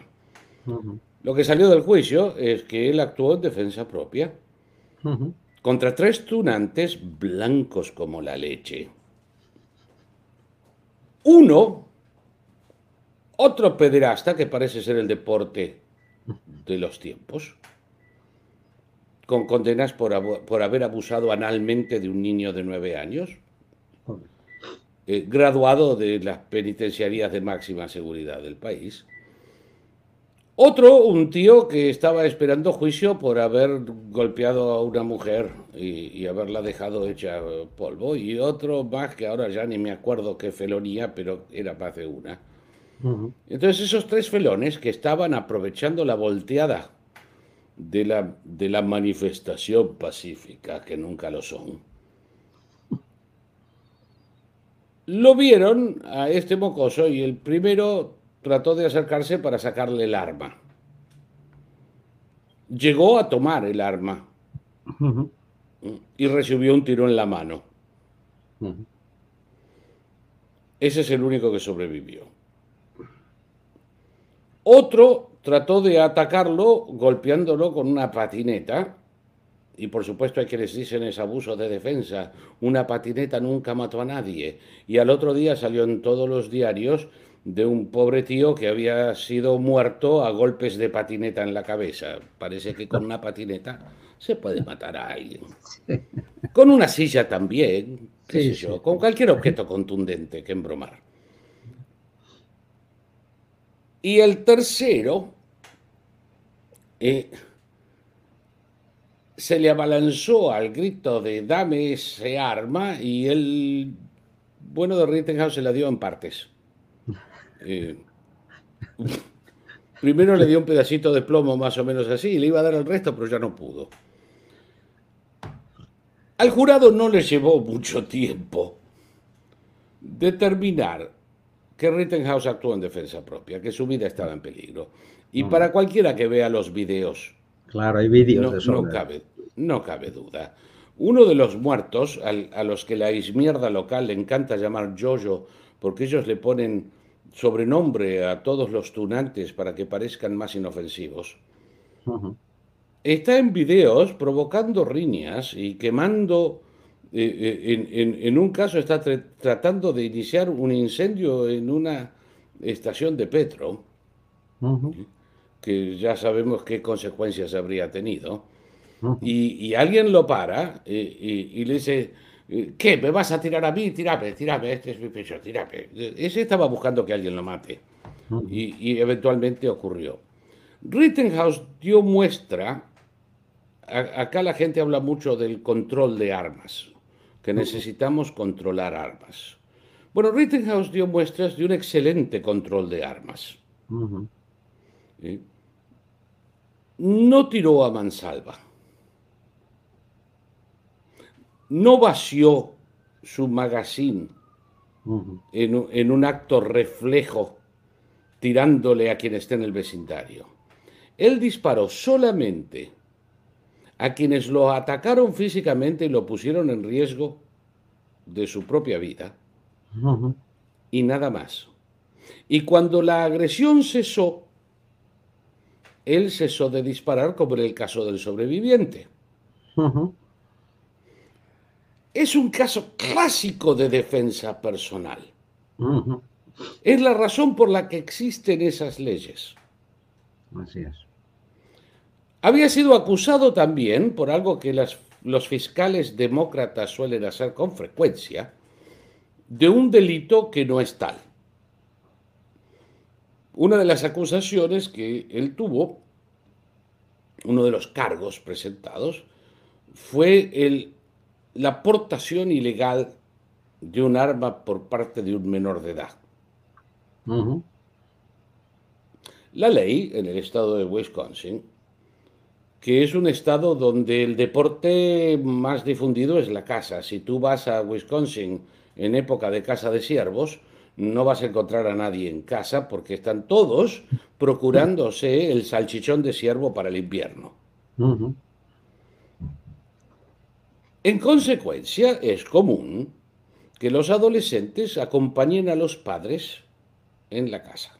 Speaker 2: Lo que salió del juicio es que él actuó en defensa propia contra tres tunantes blancos como la leche. Uno, otro pederasta que parece ser el deporte de los tiempos, con condenas por, por haber abusado analmente de un niño de nueve años eh, graduado de las penitenciarías de máxima seguridad del país. Otro, un tío que estaba esperando juicio por haber golpeado a una mujer y, haberla dejado hecha polvo. Y otro más que ahora ya ni me acuerdo qué felonía, pero era más de una. Entonces esos tres felones que estaban aprovechando la volteada de la, de la manifestación pacífica, que nunca lo son, lo vieron a este mocoso y el primero trató de acercarse para sacarle el arma. Llegó a tomar el arma y recibió un tiro en la mano. Ese es el único que sobrevivió. Otro trató de atacarlo golpeándolo con una patineta. Y por supuesto hay que les dicen es abuso de defensa. Una patineta nunca mató a nadie. Y al otro día salió en todos los diarios de un pobre tío que había sido muerto a golpes de patineta en la cabeza. Parece que con una patineta se puede matar a alguien. Con una silla también, con cualquier objeto contundente que embromar. Y el tercero eh, se le abalanzó al grito de dame ese arma y el bueno de Rittenhouse se la dio en partes. Eh, primero le dio un pedacito de plomo más o menos así, y le iba a dar el resto, pero ya no pudo. Al jurado no le llevó mucho tiempo determinar que Rittenhouse actuó en defensa propia, que su vida estaba en peligro. Y para cualquiera que vea los videos,
Speaker 1: claro, hay vídeos
Speaker 2: no, cabe, no cabe duda. Uno de los muertos, a los que la ismierda local le encanta llamar Jojo, porque ellos le ponen sobrenombre a todos los tunantes para que parezcan más inofensivos, está en videos provocando riñas y quemando, eh, eh, en, un caso está tratando de iniciar un incendio en una estación de Petro, que ya sabemos qué consecuencias habría tenido, y, alguien lo para eh, y le dice, ¿Qué? ¿Me vas a tirar a mí? Tírame, tírame, este es mi pecho, tírame. Ese estaba buscando que alguien lo mate. Y, eventualmente ocurrió. Rittenhouse dio muestra, acá la gente habla mucho del control de armas, que necesitamos controlar armas. Bueno, Rittenhouse dio muestras de un excelente control de armas. No tiró a mansalva no vació su magazine en, un acto reflejo tirándole a quien esté en el vecindario. Él disparó solamente a quienes lo atacaron físicamente y lo pusieron en riesgo de su propia vida. Y nada más. Y cuando la agresión cesó, él cesó de disparar como en el caso del sobreviviente. Es un caso clásico de defensa personal. Es la razón por la que existen esas leyes.
Speaker 1: Así es.
Speaker 2: Había sido acusado también por algo que los fiscales demócratas suelen hacer con frecuencia, de un delito que no es tal. Una de las acusaciones que él tuvo, uno de los cargos presentados, fue el la aportación ilegal de un arma por parte de un menor de edad. La ley en el estado de Wisconsin, que es un estado donde el deporte más difundido es la caza. Si tú vas a Wisconsin en época de caza de ciervos, no vas a encontrar a nadie en casa porque están todos procurándose el salchichón de ciervo para el invierno. En consecuencia, es común que los adolescentes acompañen a los padres en la casa.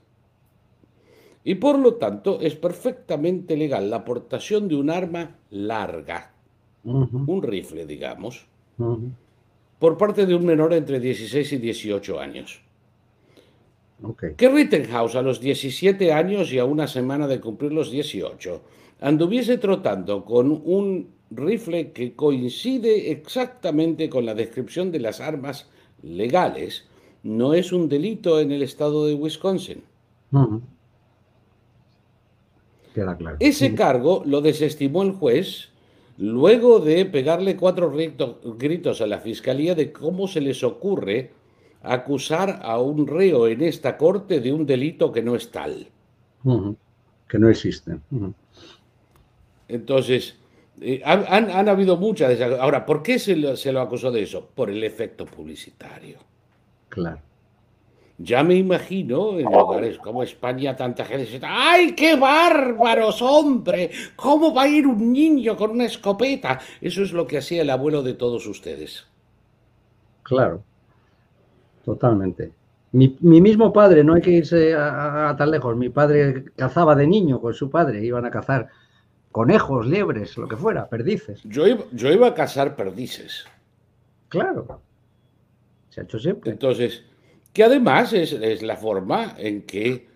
Speaker 2: Y por lo tanto es perfectamente legal la aportación de un arma larga, un rifle, digamos, por parte de un menor entre 16 y 18 años. Que Rittenhouse a los 17 años y a una semana de cumplir los 18 anduviese trotando con un rifle que coincide exactamente con la descripción de las armas legales, no es un delito en el estado de Wisconsin. Ese cargo lo desestimó el juez luego de pegarle cuatro gritos a la fiscalía de cómo se les ocurre acusar a un reo en esta corte de un delito que no es tal.
Speaker 1: Que no existe.
Speaker 2: Entonces, eh, han, habido muchas. Ahora, ¿por qué se lo, se lo acusó de eso? Por el efecto publicitario.
Speaker 1: Claro.
Speaker 2: Ya me imagino en lugares como España tanta gente ¡ay, qué bárbaros, hombre! ¿Cómo va a ir un niño con una escopeta? Eso es lo que hacía el abuelo de todos ustedes.
Speaker 1: Claro, totalmente. Mi, mismo padre, no hay que irse a, tan lejos, mi padre cazaba de niño con su padre, iban a cazar conejos, liebres, lo que fuera, perdices.
Speaker 2: Yo iba, yo iba a cazar perdices.
Speaker 1: Claro, se ha hecho siempre.
Speaker 2: Entonces, que además es, la forma en que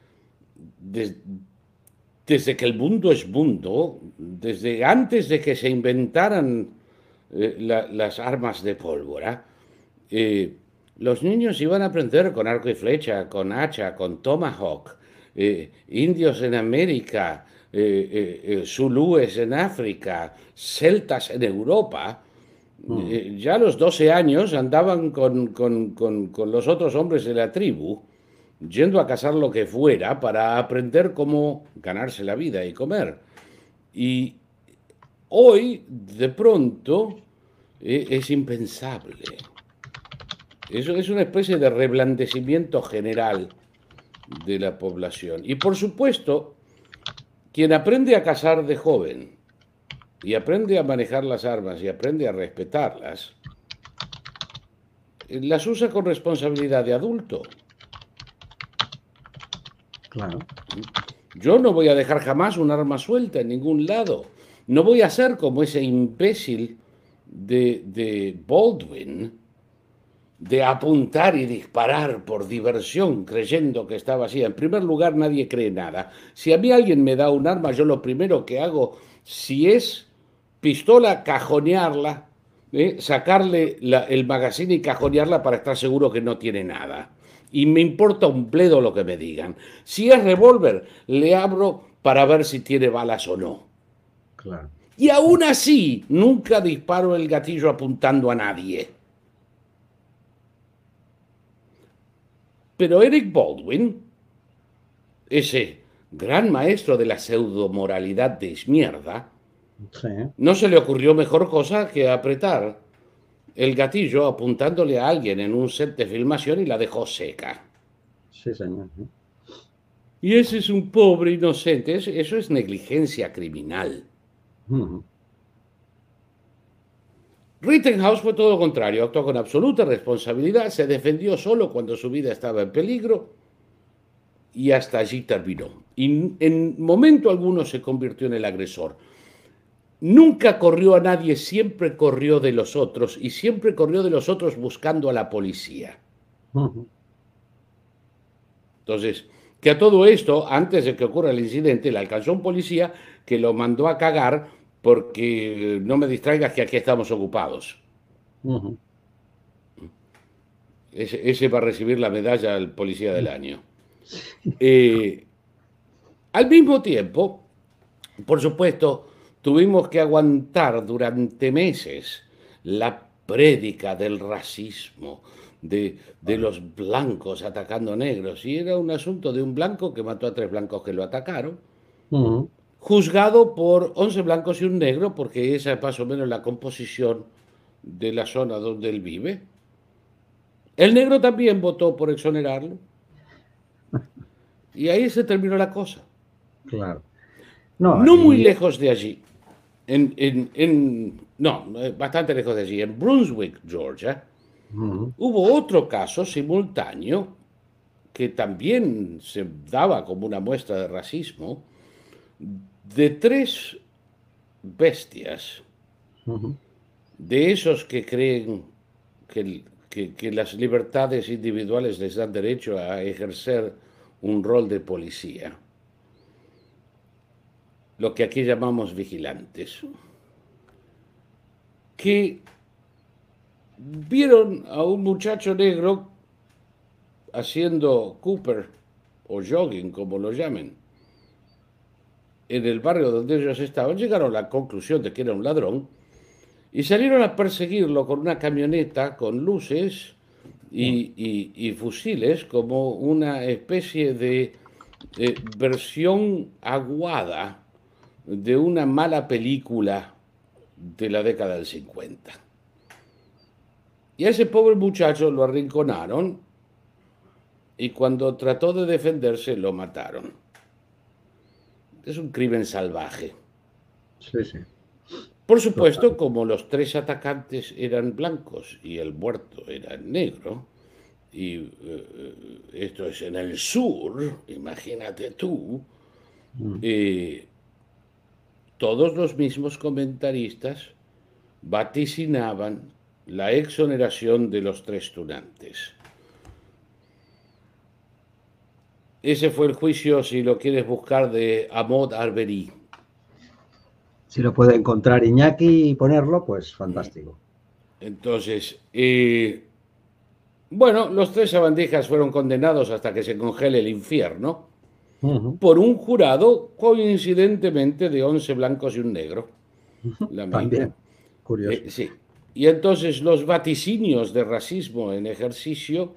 Speaker 2: desde que el mundo es mundo, desde antes de que se inventaran eh, las armas de pólvora, eh, los niños iban a aprender con arco y flecha, con hacha, con tomahawk, eh, indios en América, zulúes en África, celtas en Europa, Mm. Eh, ya a los 12 años andaban con, los otros hombres de la tribu, yendo a cazar lo que fuera para aprender cómo ganarse la vida y comer. Y hoy, de pronto, e, es impensable. Eso es una especie de reblandecimiento general de la población. Y por supuesto, quien aprende a cazar de joven y aprende a manejar las armas y aprende a respetarlas, las usa con responsabilidad de adulto.
Speaker 1: Claro.
Speaker 2: Yo no voy a dejar jamás un arma suelta en ningún lado. No voy a ser como ese imbécil de, de Baldwin, de apuntar y disparar por diversión creyendo que estaba así. En primer lugar, nadie cree nada. Si a mí alguien me da un arma, yo lo primero que hago, si es pistola, cajonearla, ¿eh? sacarle el magazine y cajonearla para estar seguro que no tiene nada. Y me importa un pledo lo que me digan. Si es revólver, le abro para ver si tiene balas o no.
Speaker 1: Claro.
Speaker 2: Y aún así, nunca disparo el gatillo apuntando a nadie. Pero Eric Baldwin, ese gran maestro de la pseudomoralidad de mierda, no se le ocurrió mejor cosa que apretar el gatillo apuntándole a alguien en un set de filmación y la dejó seca.
Speaker 1: Sí, señor.
Speaker 2: Y ese es un pobre inocente, eso es negligencia criminal. Rittenhouse fue todo lo contrario, actuó con absoluta responsabilidad, se defendió solo cuando su vida estaba en peligro y hasta allí terminó. Y en momento alguno se convirtió en el agresor. Nunca corrió a nadie, siempre corrió de los otros y siempre corrió de los otros buscando a la policía. Entonces, que a todo esto, antes de que ocurra el incidente, le alcanzó un policía que lo mandó a cagar porque no me distraigas que aquí estamos ocupados. ese, va a recibir la medalla al policía del año. Eh, al mismo tiempo, por supuesto, Tuvimos que aguantar durante meses la prédica del racismo, de, los blancos atacando negros. Y era un asunto de un blanco que mató a tres blancos que lo atacaron, juzgado por 11 blancos y un negro, porque esa es más o menos la composición de la zona donde él vive. El negro también votó por exonerarlo. Y ahí se terminó la cosa.
Speaker 1: Claro.
Speaker 2: No, no muy lejos de allí en, no, bastante lejos de allí, en Brunswick, Georgia, hubo otro caso simultáneo que también se daba como una muestra de racismo, de tres bestias, de esos que creen que, que, las libertades individuales les dan derecho a ejercer un rol de policía lo que aquí llamamos vigilantes, que vieron a un muchacho negro haciendo Cooper o jogging, como lo llamen, en el barrio donde ellos estaban, llegaron a la conclusión de que era un ladrón y salieron a perseguirlo con una camioneta con luces y, fusiles como una especie de versión aguada de una mala película de la década del 50. Y a ese pobre muchacho lo arrinconaron y cuando trató de defenderse lo mataron. Es un crimen salvaje.
Speaker 1: Sí, sí.
Speaker 2: Por supuesto, como los tres atacantes eran blancos y el muerto era negro, y eh, esto es en el sur, imagínate tú, mm. eh, todos los mismos comentaristas vaticinaban la exoneración de los tres tunantes. Ese fue el juicio, si lo quieres buscar, de Amod Arbery.
Speaker 1: Si lo puede encontrar Iñaki y ponerlo, pues fantástico.
Speaker 2: Entonces, eh, bueno, los tres sabandijas fueron condenados hasta que se congele el infierno por un jurado coincidentemente de 11 blancos y un negro.
Speaker 1: También, curioso.
Speaker 2: Eh, sí. Y entonces los vaticinios de racismo en ejercicio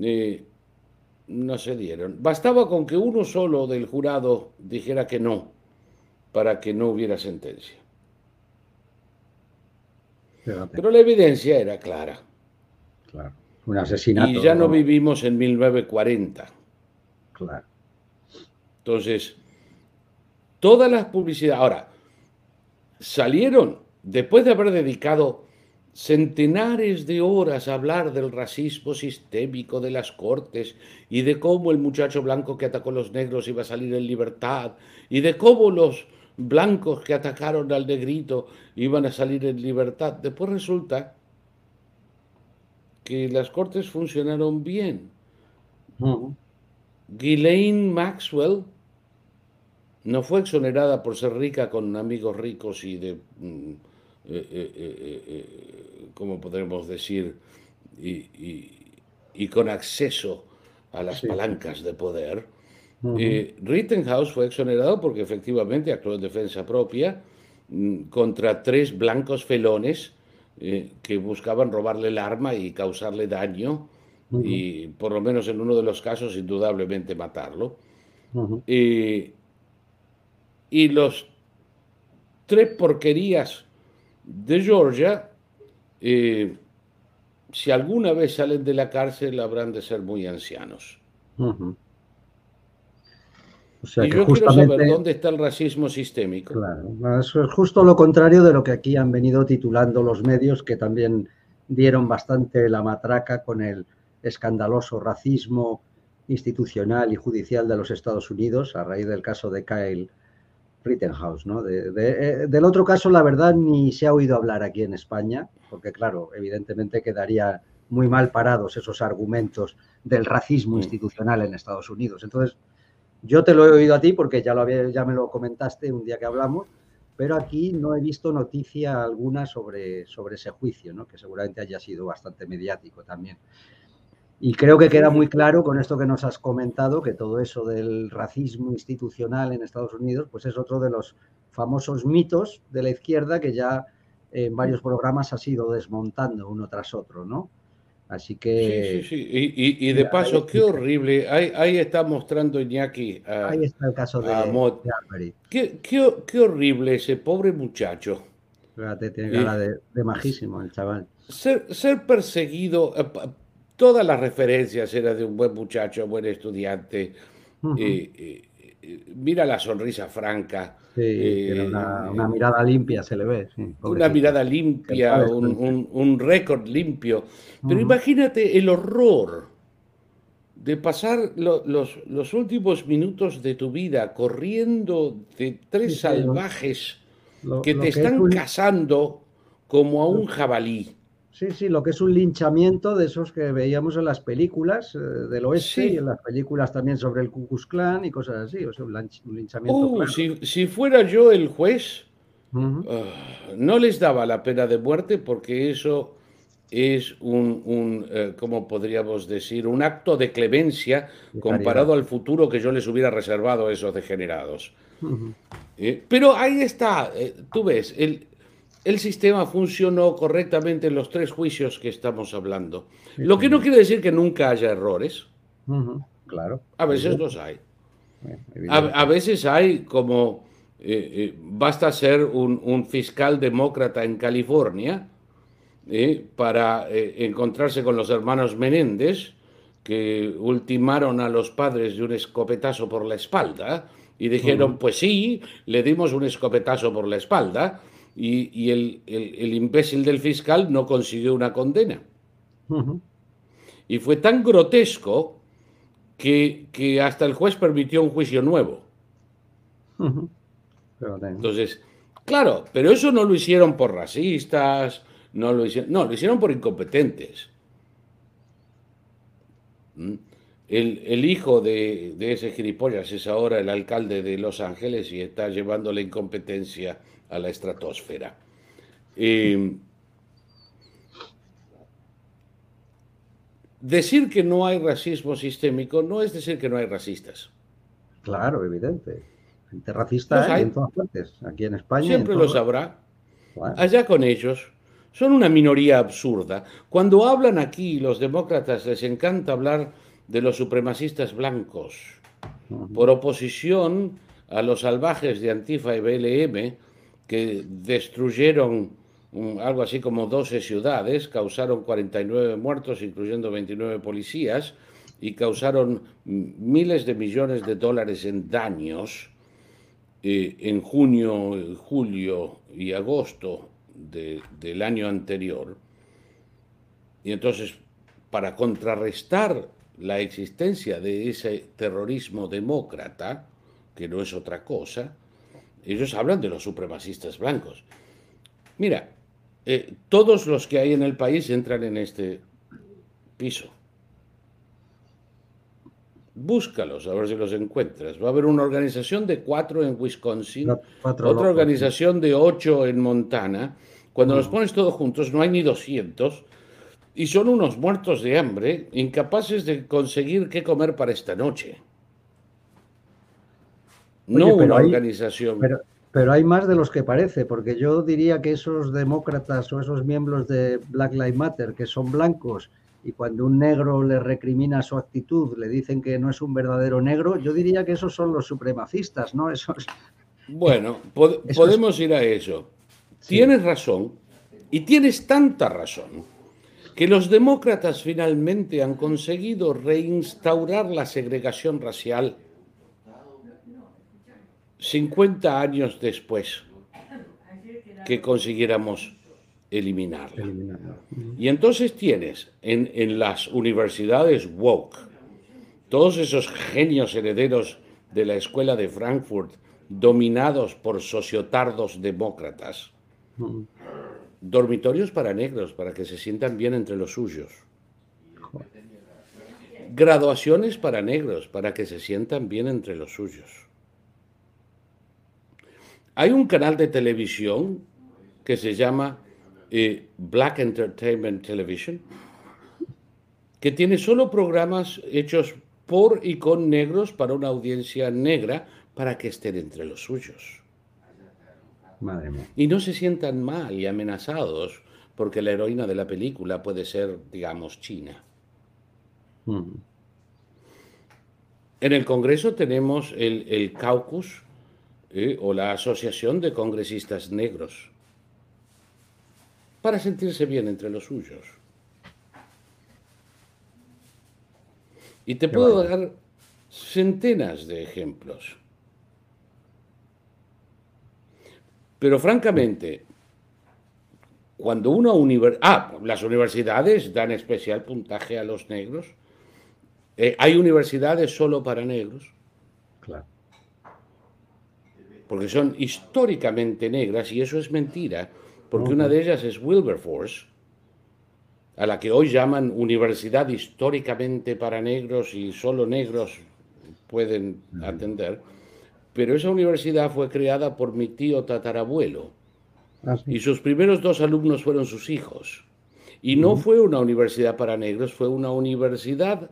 Speaker 2: eh, no se dieron. Bastaba con que uno solo del jurado dijera que no, para que no hubiera sentencia. Pero la evidencia era clara.
Speaker 1: Claro, un asesinato.
Speaker 2: Y ya no, vivimos en 1940.
Speaker 1: Claro.
Speaker 2: Entonces, todas las publicidades. Ahora, salieron, después de haber dedicado centenares de horas hablar del racismo sistémico de las cortes y de cómo el muchacho blanco que atacó a los negros iba a salir en libertad y de cómo los blancos que atacaron al negrito iban a salir en libertad. Después resulta que las cortes funcionaron bien. Ghislaine Maxwell no fue exonerada por ser rica con amigos ricos y de mm, eh, eh, eh, ¿cómo podremos decir? Y, con acceso a las palancas de poder. Rittenhouse fue exonerado porque efectivamente actuó en defensa propia mm, contra tres blancos felones que buscaban robarle el arma y causarle daño y por lo menos en uno de los casos indudablemente matarlo. Y los tres porquerías de Georgia, eh, si alguna vez salen de la cárcel, habrán de ser muy ancianos. y yo quiero saber dónde está el racismo sistémico.
Speaker 1: Claro, eso es justo lo contrario de lo que aquí han venido titulando los medios, que también dieron bastante la matraca con el escandaloso racismo institucional y judicial de los Estados Unidos a raíz del caso de Kyle Rittenhouse, ¿no? Eh, del otro caso, la verdad, ni se ha oído hablar aquí en España, porque claro, evidentemente quedaría muy mal parados esos argumentos del racismo mm. institucional en Estados Unidos. Entonces, yo te lo he oído a ti porque ya, lo había, ya me lo comentaste un día que hablamos, pero aquí no he visto noticia alguna sobre, sobre ese juicio, ¿no? que seguramente haya sido bastante mediático también. Y creo que queda muy claro con esto que nos has comentado, que todo eso del racismo institucional en Estados Unidos, pues es otro de los famosos mitos de la izquierda que ya en varios programas ha sido desmontando uno tras otro, ¿no? Así que...
Speaker 2: Sí, sí, sí. Y, de paso, qué horrible. Ahí, está mostrando Iñaki.
Speaker 1: ahí está el caso de,
Speaker 2: qué, qué, horrible ese pobre muchacho.
Speaker 1: Fíjate, tiene cara de, de, majísimo el chaval.
Speaker 2: Ser, ser perseguido, eh, todas las referencias eran de un buen muchacho, buen estudiante. Eh, eh, eh, mira la sonrisa franca.
Speaker 1: Sí, una, mirada limpia se le ve.
Speaker 2: una mirada limpia, un, récord limpio. Pero imagínate el horror de pasar los, últimos minutos de tu vida corriendo de tres salvajes que te están cazando como a un jabalí.
Speaker 1: Sí, sí, lo que es un linchamiento de esos que veíamos en las películas eh, del oeste y en las películas también sobre el Ku Klux Klan y cosas así, o sea, un, linchamiento.
Speaker 2: Uh, si, fuera yo el juez, ah, no les daba la pena de muerte porque eso es un, un eh, ¿cómo podríamos decir? Un acto de clemencia comparado al futuro que yo les hubiera reservado a esos degenerados. Eh, pero ahí está, tú ves, el, el sistema funcionó correctamente en los tres juicios que estamos hablando. Lo que no quiere decir que nunca haya errores.
Speaker 1: Claro.
Speaker 2: A veces los hay. A, veces hay como eh, eh, basta ser un, fiscal demócrata en California eh, para encontrarse con los hermanos Menéndez que ultimaron a los padres de un escopetazo por la espalda y dijeron, pues sí, le dimos un escopetazo por la espalda y, el, imbécil del fiscal no consiguió una condena. Y fue tan grotesco que, hasta el juez permitió un juicio nuevo. Entonces, claro, pero eso no lo hicieron por racistas, no lo hicieron, no, lo hicieron por incompetentes. ¿Mm? El, hijo de, ese gilipollas es ahora el alcalde de Los Ángeles y está llevando la incompetencia a la estratosfera. Em, decir que no hay racismo sistémico no es decir que no hay racistas.
Speaker 1: Claro, evidente. Gente racista hay en todas partes, aquí en España.
Speaker 2: Siempre lo sabrá. Allá con ellos. Son una minoría absurda. Cuando hablan aquí, los demócratas les encanta hablar de los supremacistas blancos, por oposición a los salvajes de Antifa y BLM, que destruyeron algo así como 12 ciudades, causaron 49 muertos, incluyendo 29 policías, y causaron miles de millones de dólares en daños eh, en junio, julio y agosto del año anterior. Y entonces, para contrarrestar la existencia de ese terrorismo demócrata, que no es otra cosa, ellos hablan de los supremacistas blancos. Mira, eh, todos los que hay en el país entran en este piso. Búscalos, a ver si los encuentras. Va a haber una organización de cuatro en Wisconsin, otra organización de ocho en Montana. Cuando los mm. pones todos juntos, no hay ni 200 y son unos muertos de hambre, incapaces de conseguir qué comer para esta noche. No una organización.
Speaker 1: Pero, hay más de los que parece, porque yo diría que esos demócratas o esos miembros de Black Lives Matter, que son blancos, y cuando un negro le recrimina su actitud, le dicen que no es un verdadero negro, yo diría que esos son los supremacistas, ¿no? Esos...
Speaker 2: Bueno, podemos ir a eso. Tienes razón, y tienes tanta razón que los demócratas finalmente han conseguido reinstaurar la segregación racial 50 años después que consiguiéramos eliminarla. Y entonces tienes en, en, las universidades woke todos esos genios herederos de la escuela de Frankfurt dominados por sociotardos demócratas dormitorios para negros, para que se sientan bien entre los suyos. Graduaciones para negros, para que se sientan bien entre los suyos. Hay un canal de televisión que se llama eh, Black Entertainment Television, que tiene solo programas hechos por y con negros para una audiencia negra para que estén entre los suyos. Y no se sientan mal y amenazados porque la heroína de la película puede ser, digamos, China. Mm. En el Congreso tenemos el, caucus eh, o la Asociación de Congresistas Negros para sentirse bien entre los suyos. Y te puedo dar centenas de ejemplos. Pero francamente, cuando una universidad... Ah, las universidades dan especial puntaje a los negros. Eh, ¿Hay universidades solo para negros? Claro. Porque son históricamente negras y eso es mentira, porque una de ellas es Wilberforce, a la que hoy llaman universidad históricamente para negros y solo negros pueden atender pero esa universidad fue creada por mi tío tatarabuelo. Ah, y sus primeros dos alumnos fueron sus hijos. Y no fue una universidad para negros, fue una universidad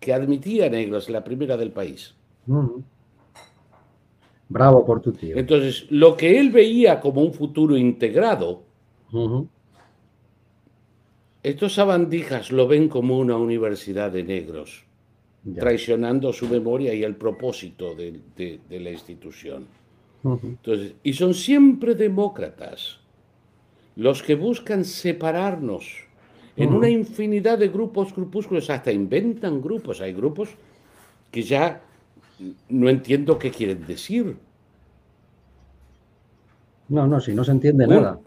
Speaker 2: que admitía negros, la primera del país.
Speaker 1: Bravo por tu tío.
Speaker 2: Entonces, lo que él veía como un futuro integrado, estos sabandijas lo ven como una universidad de negros traicionando su memoria y el propósito de, la institución. Entonces, y son siempre demócratas los que buscan separarnos en una infinidad de grupos, grupúsculos, hasta inventan grupos. Hay grupos que ya no entiendo qué quieren decir.
Speaker 1: No, no, si no se entiende nada.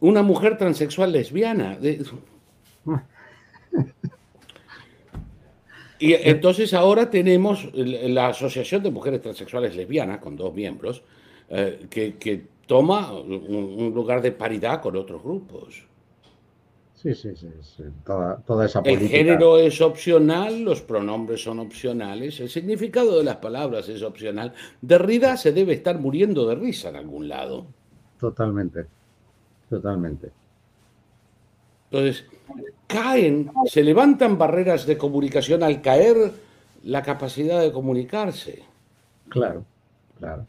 Speaker 2: Una mujer transexual lesbiana. y entonces ahora tenemos la Asociación de Mujeres Transexuales Lesbianas, con dos miembros, eh, que, toma un, lugar de paridad con otros grupos.
Speaker 1: Sí, sí, sí. Toda, esa
Speaker 2: política. El género es opcional, los pronombres son opcionales, el significado de las palabras es opcional. Derrida se debe estar muriendo de risa en algún lado.
Speaker 1: Totalmente, totalmente.
Speaker 2: Entonces, caen, se levantan barreras de comunicación al caer la capacidad de comunicarse.
Speaker 1: Claro, claro.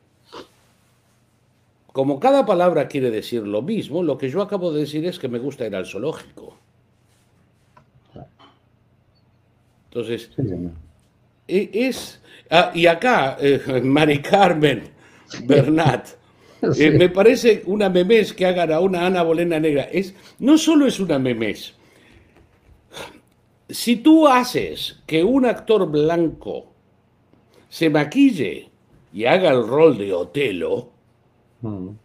Speaker 2: Como cada palabra quiere decir lo mismo, lo que yo acabo de decir es que me gusta ir al zoológico. Entonces, e, es... Ah, y acá, eh, Mari Carmen Bernat, eh, me parece una memés que hagan a una Ana Bolena Negra. Es, no solo es una memés. Si tú haces que un actor blanco se maquille y haga el rol de Otelo, mm.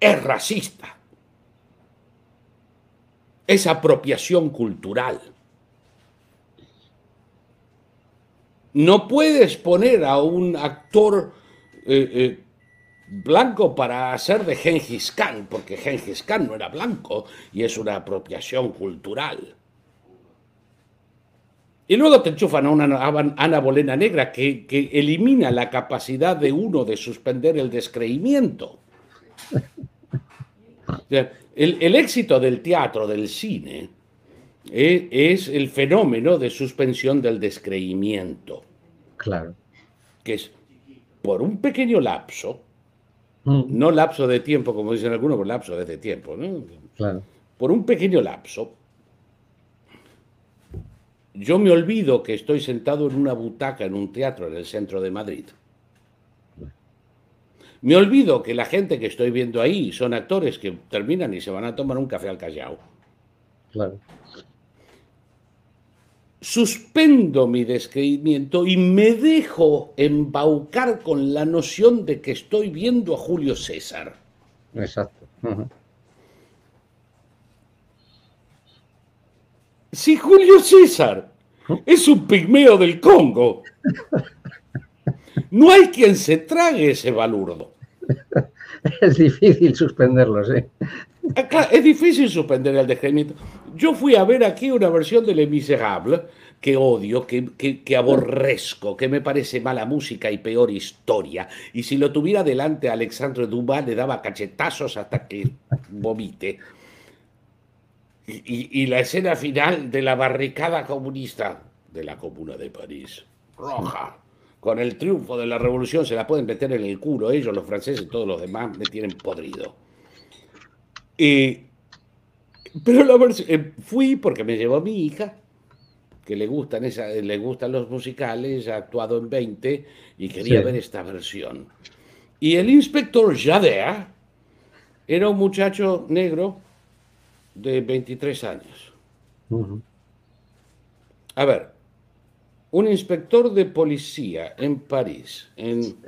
Speaker 2: es racista. Es apropiación cultural. No puedes poner a un actor eh, eh, blanco para hacer de Gengis Khan, porque Gengis Khan no era blanco y es una apropiación cultural. Y luego te enchufan a una Ana Bolena Negra que, elimina la capacidad de uno de suspender el descreimiento. El, éxito del teatro, del cine, eh, es el fenómeno de suspensión del descreimiento.
Speaker 1: Claro.
Speaker 2: Que es por un pequeño lapso, mm. no lapso de tiempo, como dicen algunos, por lapso de tiempo, ¿no?
Speaker 1: Claro.
Speaker 2: Por un pequeño lapso, yo me olvido que estoy sentado en una butaca en un teatro en el centro de Madrid. Me olvido que la gente que estoy viendo ahí son actores que terminan y se van a tomar un café al Callao.
Speaker 1: Claro.
Speaker 2: Suspendo mi descreimiento y me dejo embaucar con la noción de que estoy viendo a Julio César.
Speaker 1: Exacto.
Speaker 2: Si Julio César es un pigmeo del Congo, no hay quien se trague ese balurdo.
Speaker 1: Es difícil suspenderlo, sí.
Speaker 2: Ah, es difícil suspender el descreimiento. Yo fui a ver aquí una versión de Le Miserable que odio, que, que, aborrezco, que me parece mala música y peor historia. Y si lo tuviera delante Alexandre Dumas, le daba cachetazos hasta que vomite. Y, la escena final de la barricada comunista de la Comuna de París, roja, con el triunfo de la revolución, se la pueden meter en el culo ellos, los franceses, todos los demás me tienen podrido. Y, pero la eh, fui porque me llevó mi hija, que le gustan, esa, le gustan los musicales, ha actuado en 20 y quería ver esta versión. Y el inspector Jader era un muchacho negro de 23 años. A ver, un inspector de policía en París, en...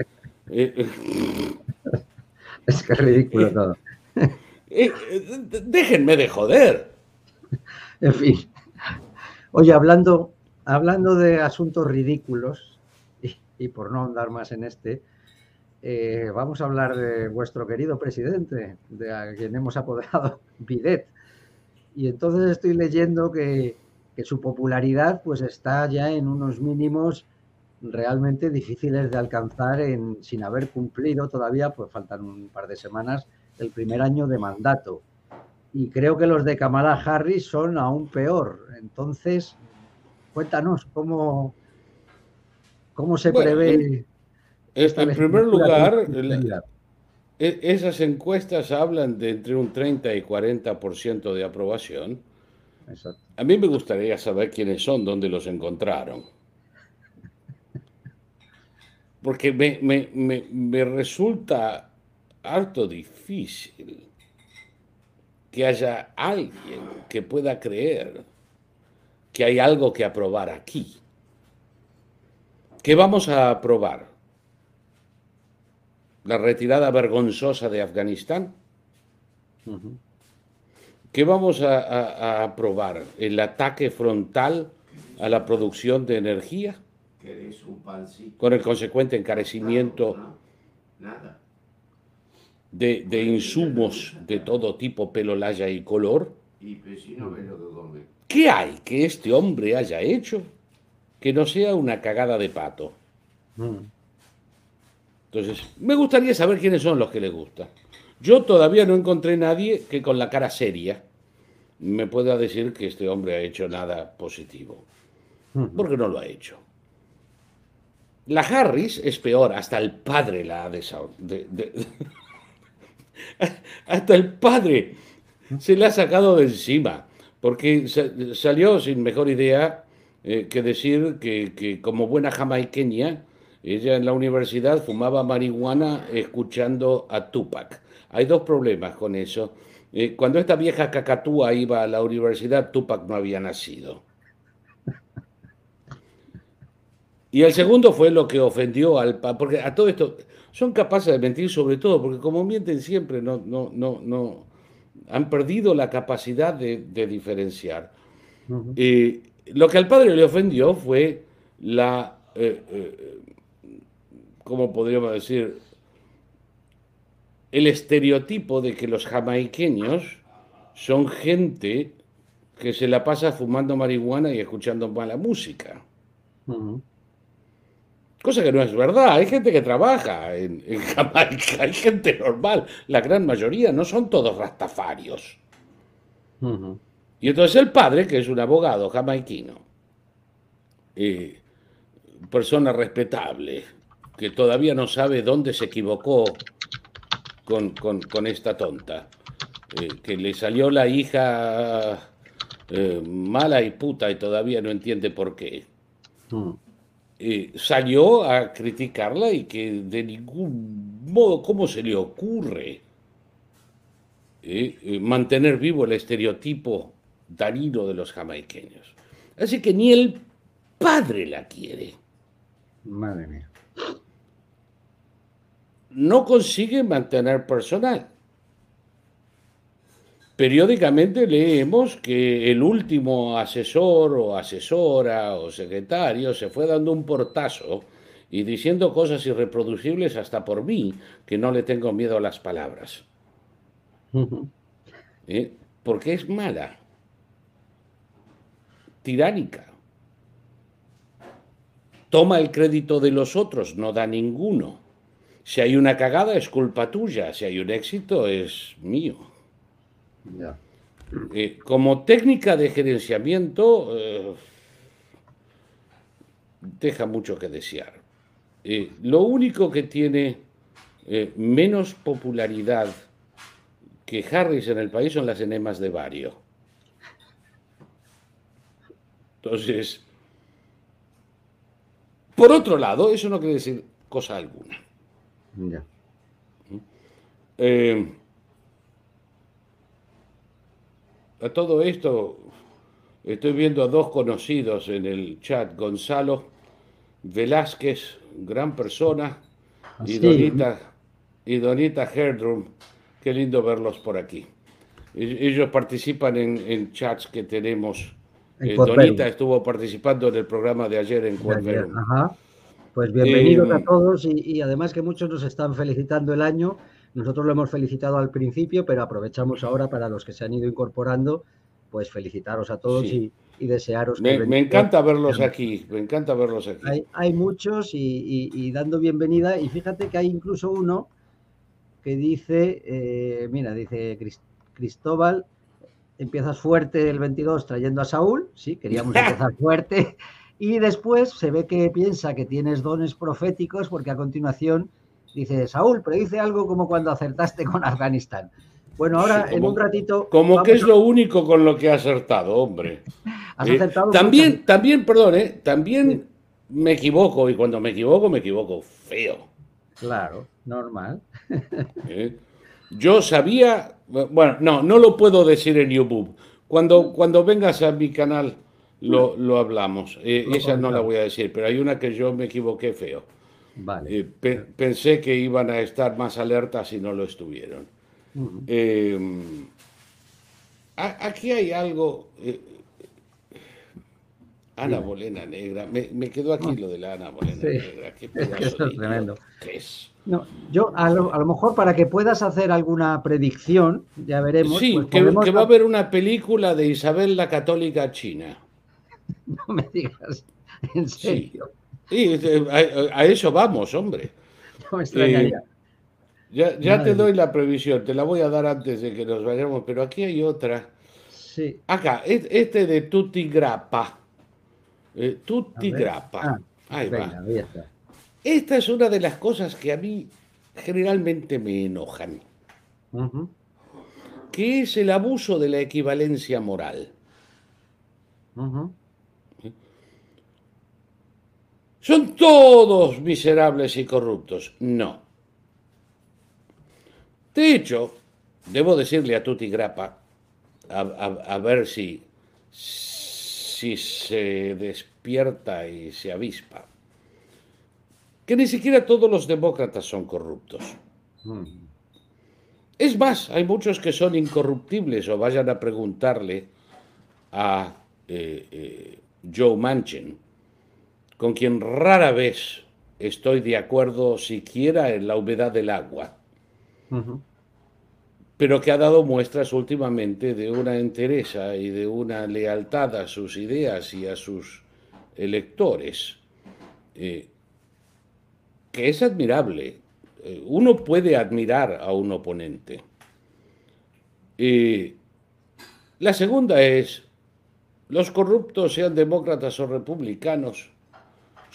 Speaker 1: Eh, eh, es que es ridículo todo.
Speaker 2: Eh, déjenme de joder.
Speaker 1: En fin. Oye, hablando, hablando de asuntos ridículos, y, por no andar más en este, vamos a hablar de vuestro querido presidente, de a quien hemos apodado Bidet. Y entonces estoy leyendo que, su popularidad pues está ya en unos mínimos realmente difíciles de alcanzar en, sin haber cumplido todavía, pues faltan un par de semanas, el primer año de mandato. Y creo que los de Kamala Harris son aún peor. Entonces, cuéntanos cómo, cómo se prevé.
Speaker 2: En, en primer lugar, esas encuestas hablan de entre un 30 y 40% de aprobación. A mí me gustaría saber quiénes son, dónde los encontraron. Porque me, resulta harto difícil que haya alguien que pueda creer que hay algo que aprobar aquí. ¿Qué vamos a aprobar? ¿La retirada vergonzosa de Afganistán? ¿Qué vamos a, aprobar? ¿El ataque frontal a la producción de energía? Con el consecuente encarecimiento De, insumos de todo tipo, pelo, laya y color. ¿Qué hay que este hombre haya hecho que no sea una cagada de pato? Mm. Entonces, me gustaría saber quiénes son los que le gusta. Yo todavía no encontré nadie que con la cara seria me pueda decir que este hombre ha hecho nada positivo. Porque no lo ha hecho. La Harris es peor, hasta el padre la ha desahogado. hasta el padre se la ha sacado de encima, porque salió sin mejor idea eh, que decir que, como buena jamaiqueña, ella en la universidad fumaba marihuana escuchando a Tupac. Hay dos problemas con eso. Eh, cuando esta vieja cacatúa iba a la universidad, Tupac no había nacido. Y el segundo fue lo que ofendió al porque a todo esto son capaces de mentir sobre todo, porque como mienten siempre, no, no, no, no han perdido la capacidad de, diferenciar. y lo que al padre le ofendió fue la, eh, eh, ¿cómo podríamos decir? El estereotipo de que los jamaiqueños son gente que se la pasa fumando marihuana y escuchando mala música. Cosa que no es verdad. Hay gente que trabaja en, Jamaica, hay gente normal. La gran mayoría no son todos rastafarios. Y entonces el padre, que es un abogado jamaiquino, eh, persona respetable, que todavía no sabe dónde se equivocó con, esta tonta, eh, que le salió la hija eh, mala y puta y todavía no entiende por qué. Eh, salió a criticarla y que de ningún modo, ¿cómo se le ocurre mantener vivo el estereotipo danino de los jamaiqueños? Así que ni el padre la quiere.
Speaker 1: Madre mía.
Speaker 2: No consigue mantener personal. Periódicamente leemos que el último asesor o asesora o secretario se fue dando un portazo y diciendo cosas irreproducibles hasta por mí, que no le tengo miedo a las palabras. ¿Eh? Porque es mala, tiránica. Toma el crédito de los otros, no da ninguno. Si hay una cagada es culpa tuya, si hay un éxito es mío. Eh, como técnica de gerenciamiento, eh, deja mucho que desear. Eh, lo único que tiene menos popularidad que Harris en el país son las enemas de Vario. Entonces, por otro lado, eso no quiere decir cosa alguna. Ya. A todo esto, estoy viendo a dos conocidos en el chat, Gonzalo Velázquez, gran persona, y, Donita, y Donita Herdrum, qué lindo verlos por aquí. Ellos participan en, chats que tenemos. Eh, Donita estuvo participando en el programa de ayer en Cuervero.
Speaker 1: Pues bienvenidos a eh, todos y, además que muchos nos están felicitando el año nosotros lo hemos felicitado al principio, pero aprovechamos ahora para los que se han ido incorporando, pues felicitaros a todos y, desearos.
Speaker 2: Me, me encanta verlos aquí, me encanta verlos aquí.
Speaker 1: Hay, muchos y, dando bienvenida, y fíjate que hay incluso uno que dice, eh, mira, dice Cristóbal, empiezas fuerte el 22 trayendo a Saúl, sí, queríamos empezar fuerte, y después se ve que piensa que tienes dones proféticos porque a continuación Dice, Saúl, predice algo como cuando acertaste con Afganistán. Bueno, ahora en un ratito.
Speaker 2: Como que es lo único con lo que ha acertado, hombre. Has eh, acertado también, también, perdón, eh, también me equivoco y cuando me equivoco, me equivoco feo.
Speaker 1: Claro, normal.
Speaker 2: Eh, Yo sabía, bueno, no, no lo puedo decir en YouTube. Cuando, cuando vengas a mi canal lo, lo hablamos. Eh, esa no la voy a decir, pero hay una que yo me equivoqué feo. Vale. Eh, pensé que iban a estar más alertas y no lo estuvieron. Eh, aquí hay algo. Ana Bolena Negra. Me, me, quedó aquí lo de la Ana Bolena Negra.
Speaker 1: Qué es que es tremendo. es? No, yo a lo, a lo, mejor para que puedas hacer alguna predicción, ya veremos.
Speaker 2: Sí, pues que, que, va a haber una película de Isabel la Católica China.
Speaker 1: No me digas, en serio.
Speaker 2: Sí, a, eso vamos, hombre. No me extrañaría. Eh, ya, te doy la previsión, te la voy a dar antes de que nos vayamos, pero aquí hay otra. Sí. Acá, este de Tutti Grappa. Eh, tutti Grappa. Ah, Ahí va. Esta es una de las cosas que a mí generalmente me enojan. Que es el abuso de la equivalencia moral. Son todos miserables y corruptos. No. De hecho, debo decirle a Tuti Grappa, a, ver si, si se despierta y se avispa, que ni siquiera todos los demócratas son corruptos. Mm. Es más, hay muchos que son incorruptibles o vayan a preguntarle a eh, eh, Joe Manchin, con quien rara vez estoy de acuerdo siquiera en la humedad del agua, pero que ha dado muestras últimamente de una entereza y de una lealtad a sus ideas y a sus electores, eh, que es admirable. Eh, uno puede admirar a un oponente. La segunda es, los corruptos, sean demócratas o republicanos,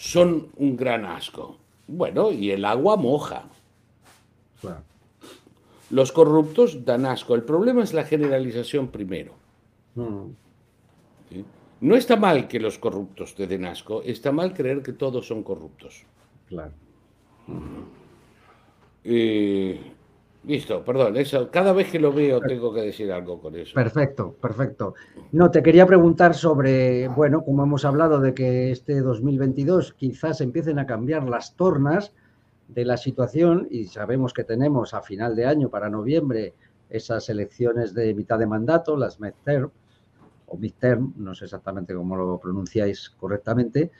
Speaker 2: son un gran asco. Bueno, y el agua moja. Los corruptos dan asco. El problema es la generalización primero. Mm. No está mal que los corruptos te den asco, está mal creer que todos son corruptos. Claro. Eh, listo, perdón, eso, cada vez que lo veo tengo que decir algo con eso.
Speaker 1: Perfecto, perfecto. No, te quería preguntar sobre, bueno, como hemos hablado de que este 2022 quizás empiecen a cambiar las tornas de la situación y sabemos que tenemos a final de año, para noviembre, esas elecciones de mitad de mandato, las midterm, o midterm, no sé exactamente cómo lo pronunciáis correctamente.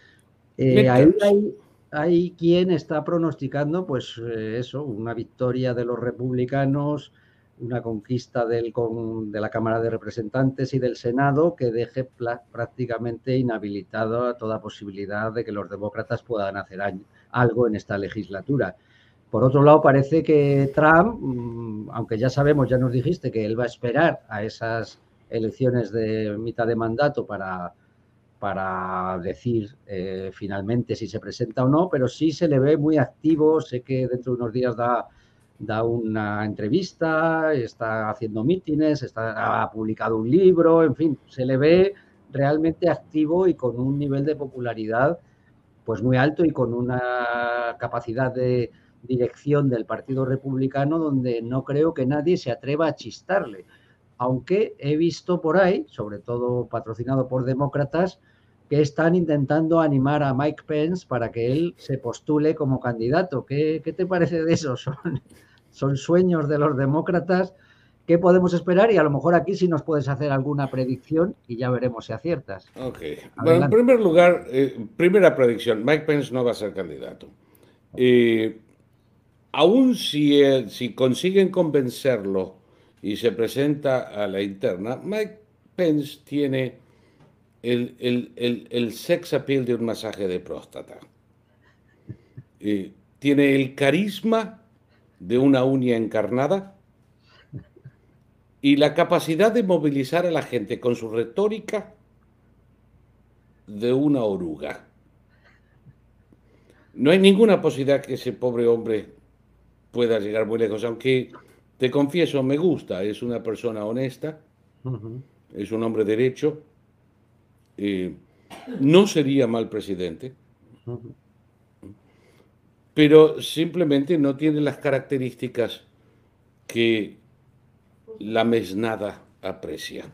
Speaker 1: Eh, ahí hay, hay quien está pronosticando, pues eh, eso, una victoria de los republicanos, una conquista del, de la Cámara de Representantes y del Senado que deje prácticamente inhabilitado a toda posibilidad de que los demócratas puedan hacer algo en esta legislatura. Por otro lado, parece que Trump, mm, aunque ya sabemos, ya nos dijiste que él va a esperar a esas elecciones de mitad de mandato para para decir eh, finalmente si se presenta o no, pero sí se le ve muy activo. Sé que dentro de unos días da, una entrevista, está haciendo mítines, está, ha publicado un libro, en fin, se le ve realmente activo y con un nivel de popularidad pues muy alto y con una capacidad de dirección del Partido Republicano donde no creo que nadie se atreva a chistarle. Aunque he visto por ahí, sobre todo patrocinado por demócratas, que están intentando animar a Mike Pence para que él se postule como candidato. ¿Qué, te parece de eso? Son, son sueños de los demócratas. ¿Qué podemos esperar? Y a lo mejor aquí sí nos puedes hacer alguna predicción y ya veremos si aciertas.
Speaker 2: Ok. Bueno, en primer lugar, eh, primera predicción, Mike Pence no va a ser candidato. Eh, aún si, si consiguen convencerlo y se presenta a la interna, Mike Pence tiene el, sex appeal de un masaje de próstata. tiene el carisma de una uña encarnada y la capacidad de movilizar a la gente con su retórica de una oruga. No hay ninguna posibilidad que ese pobre hombre pueda llegar muy lejos, aunque te confieso, me gusta, es una persona honesta, es un hombre derecho, eh, no sería mal presidente, pero simplemente no tiene las características que la mesnada aprecia.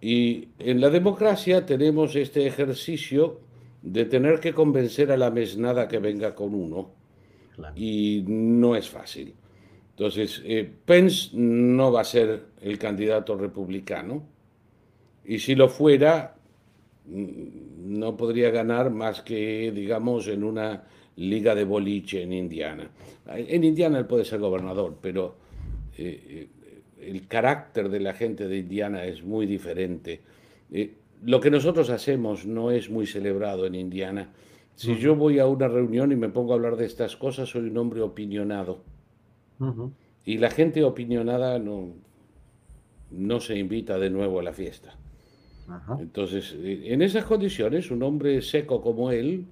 Speaker 2: Y en la democracia tenemos este ejercicio de tener que convencer a la mesnada que venga con uno. Y no es fácil. Entonces, eh, Pence no va a ser el candidato republicano. Y si lo fuera, mm, no podría ganar más que, digamos, en una liga de boliche en Indiana. En Indiana él puede ser gobernador, pero eh, eh, el carácter de la gente de Indiana es muy diferente. lo que nosotros hacemos no es muy celebrado en Indiana. Si yo voy a una reunión y me pongo a hablar de estas cosas, soy un hombre opinionado. Y la gente opinionada no, no se invita de nuevo a la fiesta. Entonces, eh, en esas condiciones, un hombre seco como él,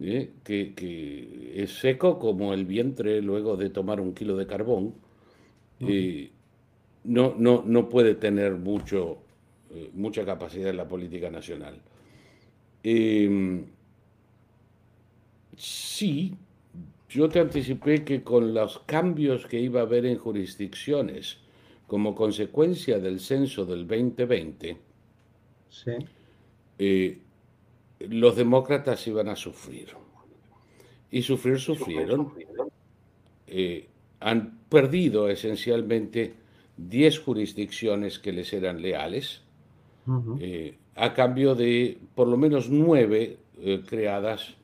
Speaker 2: eh, que, es seco como el vientre luego de tomar un kilo de carbón, eh, no, no, no, puede tener mucho, mucha capacidad en la política nacional. Em, sí, yo te anticipé que con los cambios que iba a haber en jurisdicciones como consecuencia del censo del 2020, eh, los demócratas iban a sufrir. Y sufrir sufrieron. Eh, han perdido esencialmente 10 jurisdicciones que les eran leales, eh, a cambio de por lo menos 9 creadas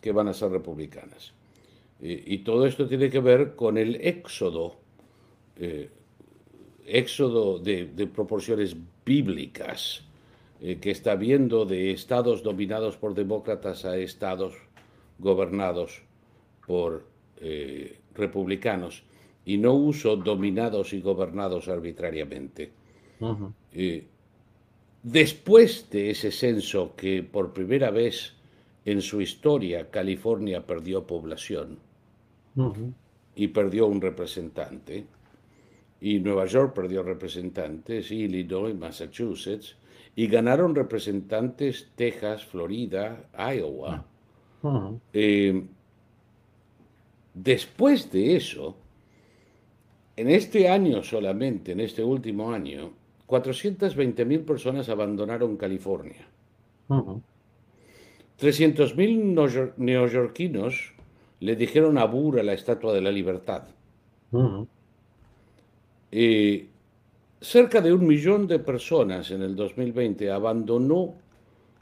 Speaker 2: que van a ser republicanas. y todo esto tiene que ver con el éxodo, éxodo de, de proporciones bíblicas eh, que está viendo de estados dominados por demócratas a estados gobernados por eh, republicanos y no uso dominados y gobernados arbitrariamente. Eh, después de ese censo que por primera vez en su historia California perdió población y perdió un representante, y Nueva York perdió representantes, y Illinois, Massachusetts, y ganaron representantes Texas, Florida, Iowa. Eh, después de eso, en este año solamente, en este último año, 420 mil personas abandonaron California. 300 mil neoyorquinos le dijeron a a la Estatua de la Libertad. Cerca de un millón de personas en el 2020 abandonó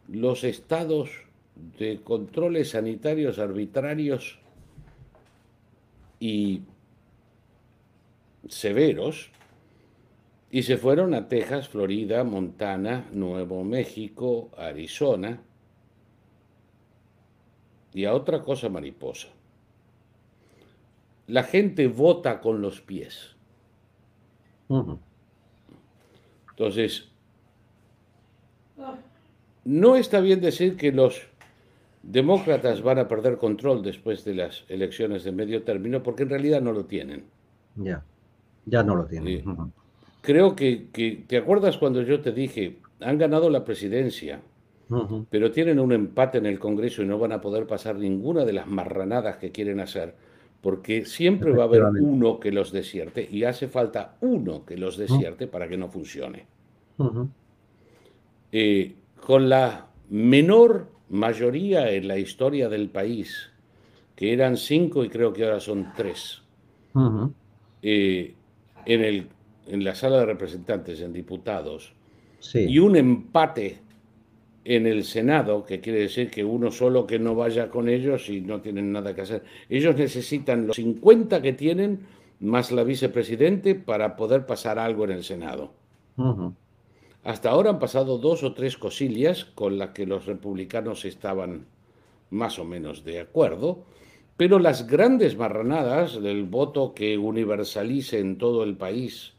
Speaker 2: los estados de controles sanitarios arbitrarios y severos y se fueron a Texas, Florida, Montana, Nuevo México, Arizona y a otra cosa mariposa. La gente vota con los pies. Entonces, no está bien decir que los demócratas van a perder control después de las elecciones de medio término, porque en realidad no lo tienen.
Speaker 1: Ya, ya no lo tienen.
Speaker 2: Creo que, ¿te acuerdas cuando yo te dije, han ganado la presidencia, pero tienen un empate en el Congreso y no van a poder pasar ninguna de las marranadas que quieren hacer? Porque siempre va a haber uno que los desierte y hace falta uno que los desierte para que no funcione. Eh, con la menor mayoría en la historia del país, que eran cinco y creo que ahora son tres, eh, en, el, en la sala de representantes, en diputados, y un empate en el Senado, que quiere decir que uno solo que no vaya con ellos y no tienen nada que hacer. Ellos necesitan los 50 que tienen más la vicepresidente para poder pasar algo en el Senado. Hasta ahora han pasado dos o tres cosillas con las que los republicanos estaban más o menos de acuerdo, pero las grandes marranadas del voto que universalice en todo el país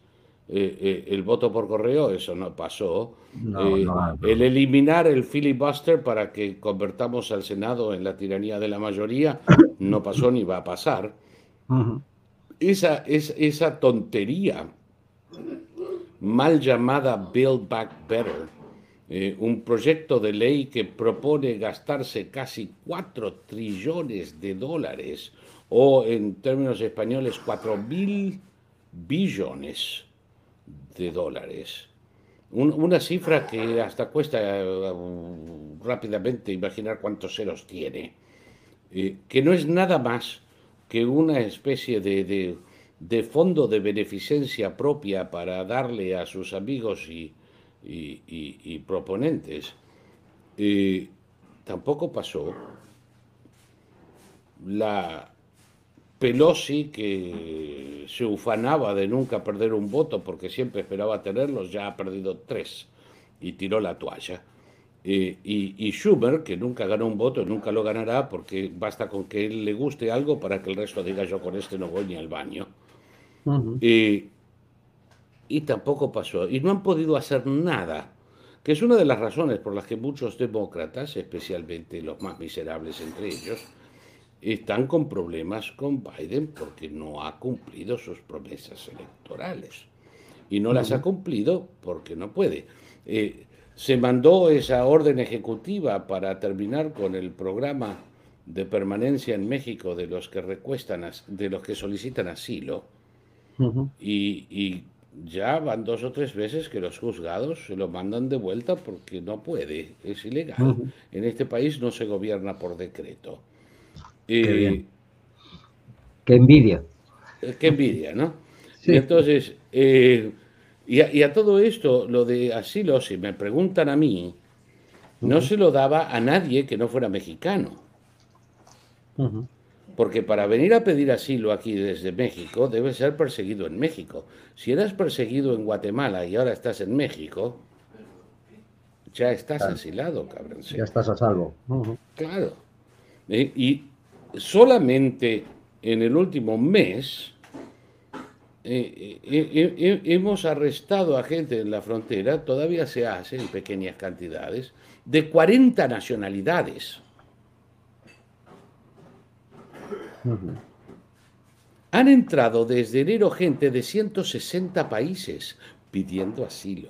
Speaker 2: eh, eh, el voto por correo, eso no pasó. Eh, el eliminar el filibuster para que convertamos al Senado en la tiranía de la mayoría no pasó ni va a pasar. esa, es, esa tontería mal llamada Build Back Better, un proyecto de ley que propone gastarse casi 4 trillones de dólares o en términos españoles, 4 mil billones de dólares. una cifra que hasta cuesta eh, rápidamente imaginar cuántos ceros tiene, eh, que no es nada más que una especie de, de, fondo de beneficencia propia para darle a sus amigos y, y, proponentes. Eh, tampoco pasó la Pelosi, que se ufanaba de nunca perder un voto porque siempre esperaba tenerlos, ya ha perdido tres y tiró la toalla. Eh, y, Schumer, que nunca ganó un voto, nunca lo ganará porque basta con que él le guste algo para que el resto diga yo con este no voy ni al baño. Eh, y tampoco pasó. Y no han podido hacer nada, que es una de las razones por las que muchos demócratas, especialmente los más miserables entre ellos, están con problemas con Biden porque no ha cumplido sus promesas electorales. Y no las ha cumplido porque no puede. Eh, se mandó esa orden ejecutiva para terminar con el programa de permanencia en México de los que recuestan, de los que solicitan asilo. y, ya van dos o tres veces que los juzgados se lo mandan de vuelta porque no puede, es ilegal. En este país no se gobierna por decreto.
Speaker 1: Qué, envidia.
Speaker 2: Eh, qué envidia, ¿no? entonces, eh, y, a, todo esto, lo de asilo, si me preguntan a mí, no se lo daba a nadie que no fuera mexicano. Porque para venir a pedir asilo aquí desde México, debes ser perseguido en México. Si eras perseguido en Guatemala y ahora estás en México, ya estás asilado, cabrón.
Speaker 1: Ya estás a salvo.
Speaker 2: Claro. Eh, y solamente en el último mes eh, eh, eh, hemos arrestado a gente en la frontera, todavía se hace en pequeñas cantidades, de 40 nacionalidades. Han entrado desde enero gente de 160 países pidiendo asilo.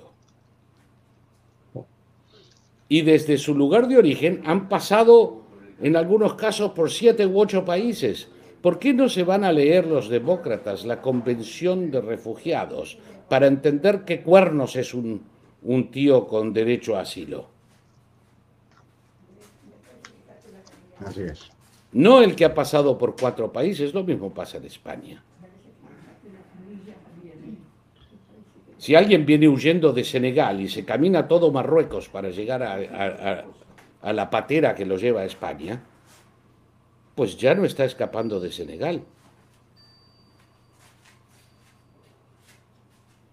Speaker 2: Y desde su lugar de origen han pasado en algunos casos por siete u ocho países. ¿Por qué no se van a leer los demócratas la Convención de Refugiados para entender qué cuernos es un, un tío con derecho a asilo?
Speaker 1: Así es.
Speaker 2: No el que ha pasado por cuatro países, lo mismo pasa en España. Si alguien viene huyendo de Senegal y se camina todo Marruecos para llegar a, a la patera que lo lleva a España, pues ya no está escapando de Senegal.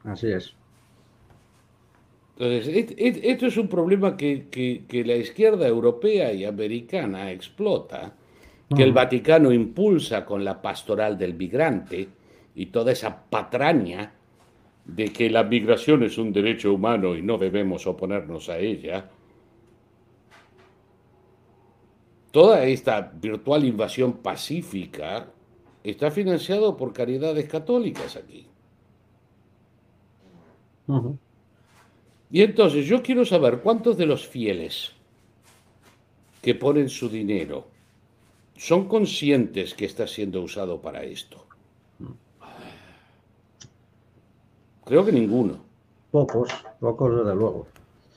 Speaker 1: Así es.
Speaker 2: Entonces, esto es un problema que, la izquierda europea y americana explota, que el Vaticano impulsa con la pastoral del migrante y toda esa patraña de que la migración es un derecho humano y no debemos oponernos a ella, Toda esta virtual invasión pacífica está financiado por caridades católicas aquí. Y entonces yo quiero saber cuántos de los fieles que ponen su dinero son conscientes que está siendo usado para esto. Creo que ninguno.
Speaker 1: Pocos, pocos desde luego.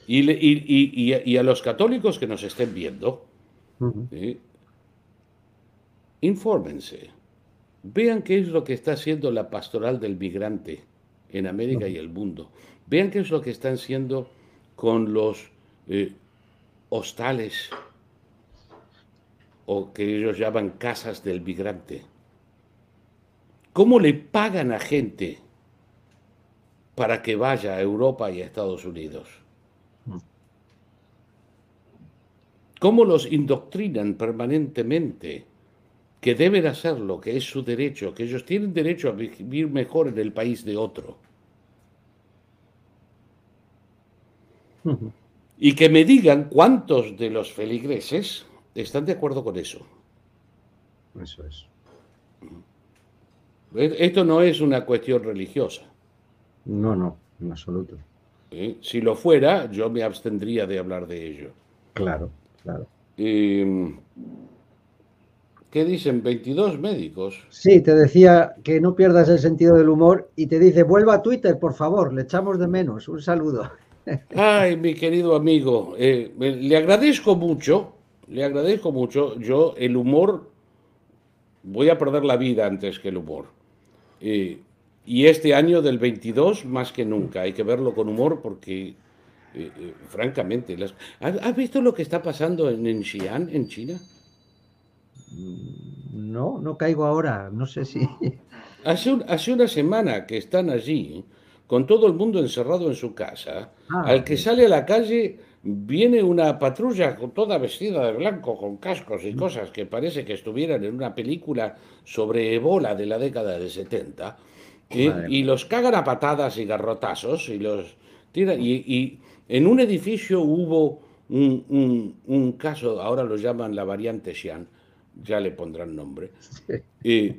Speaker 2: y a los católicos que nos estén viendo, Infórmense. Vean qué es lo que está haciendo la pastoral del migrante en América y el mundo. Vean qué es lo que están haciendo con los eh, hostales o que ellos llaman casas del migrante. ¿Cómo le pagan a gente para que vaya a Europa y a Estados Unidos? Cómo los indoctrinan permanentemente que deben hacerlo, que es su derecho, que ellos tienen derecho a vivir mejor en el país de otro. Y que me digan cuántos de los feligreses están de acuerdo con eso.
Speaker 1: Eso es.
Speaker 2: Esto no es una cuestión religiosa.
Speaker 1: No, no, en absoluto.
Speaker 2: ¿Eh? Si lo fuera, yo me abstendría de hablar de ello.
Speaker 1: Claro.
Speaker 2: ¿Qué ¿Qué dicen? 22 médicos.
Speaker 1: Sí, te decía que no pierdas el sentido del humor y te dice, vuelva a Twitter, por favor, le echamos de menos. Un saludo.
Speaker 2: Ay, mi querido amigo, eh, le agradezco mucho, le agradezco mucho. Yo, el humor, voy a perder la vida antes que el humor. Eh, y este año del 22, más que nunca, hay que verlo con humor porque, eh, francamente, las... ¿has visto lo que está pasando en, en Xi'an, en China?
Speaker 1: No, no caigo ahora, no sé si...
Speaker 2: Hace, hace una semana que están allí con todo el mundo encerrado en su casa, ah, al que sale a la calle viene una patrulla toda vestida de blanco, con cascos y cosas que parece que estuvieran en una película sobre Ebola de la década de 70, y, los cagan a patadas y garrotazos y los tiran. Y, en un edificio hubo un, caso, ahora lo llaman la variante Xi'an, ya le pondrán nombre, y,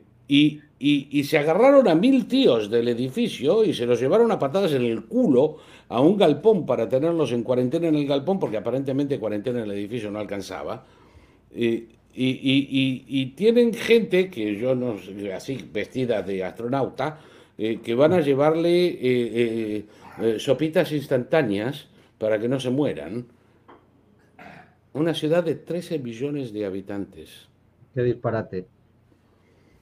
Speaker 2: y, se agarraron a mil tíos del edificio y se los llevaron a patadas en el culo a un galpón para tenerlos en cuarentena en el galpón, porque aparentemente cuarentena en el edificio no alcanzaba. Y, y tienen gente que yo no sé, así vestida de astronauta, eh, que van a llevarle eh, eh, sopitas instantáneas para que no se mueran. Una ciudad de 13 millones de habitantes.
Speaker 1: Qué disparate.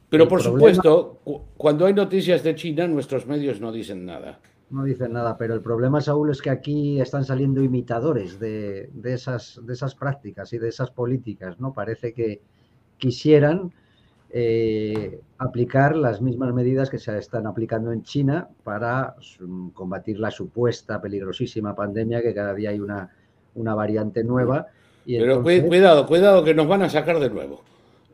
Speaker 2: Pero por supuesto, cuando hay noticias de China, nuestros medios no dicen nada.
Speaker 1: No dicen nada, pero el problema, Saúl, es que aquí están saliendo imitadores de, esas, de esas prácticas y de esas políticas, ¿no? Parece que quisieran eh, aplicar las mismas medidas que se están aplicando en China para combatir la supuesta peligrosísima pandemia, que cada día hay una, una variante nueva.
Speaker 2: pero cuidado, cuidado que nos van a sacar de nuevo.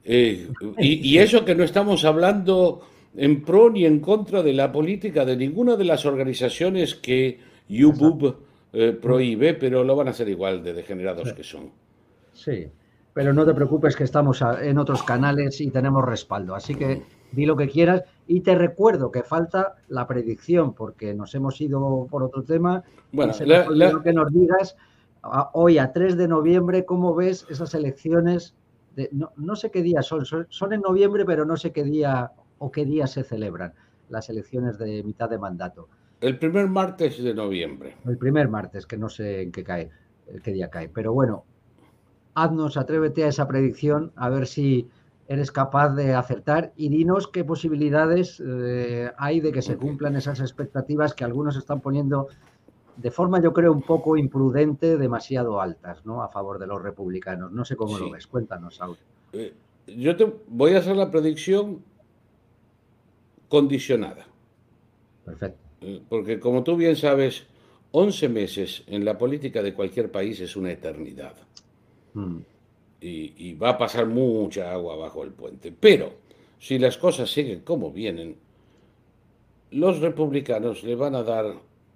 Speaker 2: Eh, y, eso que no estamos hablando en pro ni en contra de la política de ninguna de las organizaciones que YouTube eh, prohíbe, pero lo van a hacer igual de degenerados que son.
Speaker 1: Sí, pero no te preocupes que estamos en otros canales y tenemos respaldo, así que di lo que quieras y te recuerdo que falta la predicción porque nos hemos ido por otro tema. Bueno, que nos digas hoy a 3 de noviembre cómo ves esas elecciones no, sé qué día son, son, en noviembre, pero no sé qué día o qué día se celebran las elecciones de mitad de mandato.
Speaker 2: El primer martes de noviembre.
Speaker 1: El primer martes, que no sé en qué cae, qué día cae. Pero bueno, haznos, atrévete a esa predicción, a ver si eres capaz de acertar y dinos qué posibilidades eh, hay de que se cumplan esas expectativas que algunos están poniendo de forma yo creo un poco imprudente, demasiado altas, ¿no? A favor de los republicanos. No sé cómo lo ves. Cuéntanos, Saúl.
Speaker 2: Eh, yo te voy a hacer la predicción condicionada.
Speaker 1: Perfecto.
Speaker 2: Eh, porque como tú bien sabes, 11 meses en la política de cualquier país es una eternidad. Mm. Y, y, va a pasar mucha agua bajo el puente. Pero si las cosas siguen como vienen, los republicanos le van a dar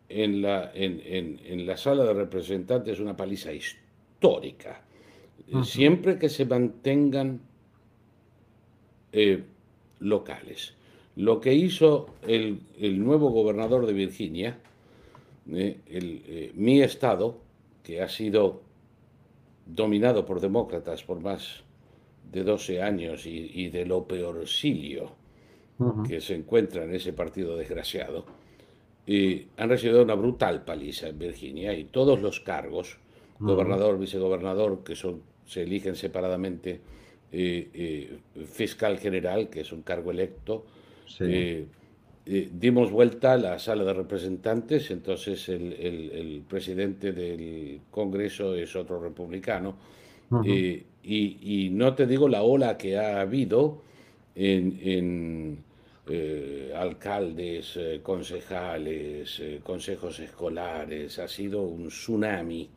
Speaker 2: en la, en, la sala de representantes una paliza histórica. Siempre que se mantengan eh, locales. Lo que hizo el, nuevo gobernador de Virginia, eh, eh, mi estado, que ha sido dominado por demócratas por más de 12 años y, de lo peorcilio que se encuentra en ese partido desgraciado, y han recibido una brutal paliza en Virginia y todos los cargos, gobernador, vicegobernador, que son, se eligen separadamente, eh, eh, fiscal general, que es un cargo electo, eh, dimos vuelta a la sala de representantes, entonces el, presidente del Congreso es otro republicano, y, y, no te digo la ola que ha habido en eh, alcaldes, eh, concejales, eh, consejos escolares, ha sido un tsunami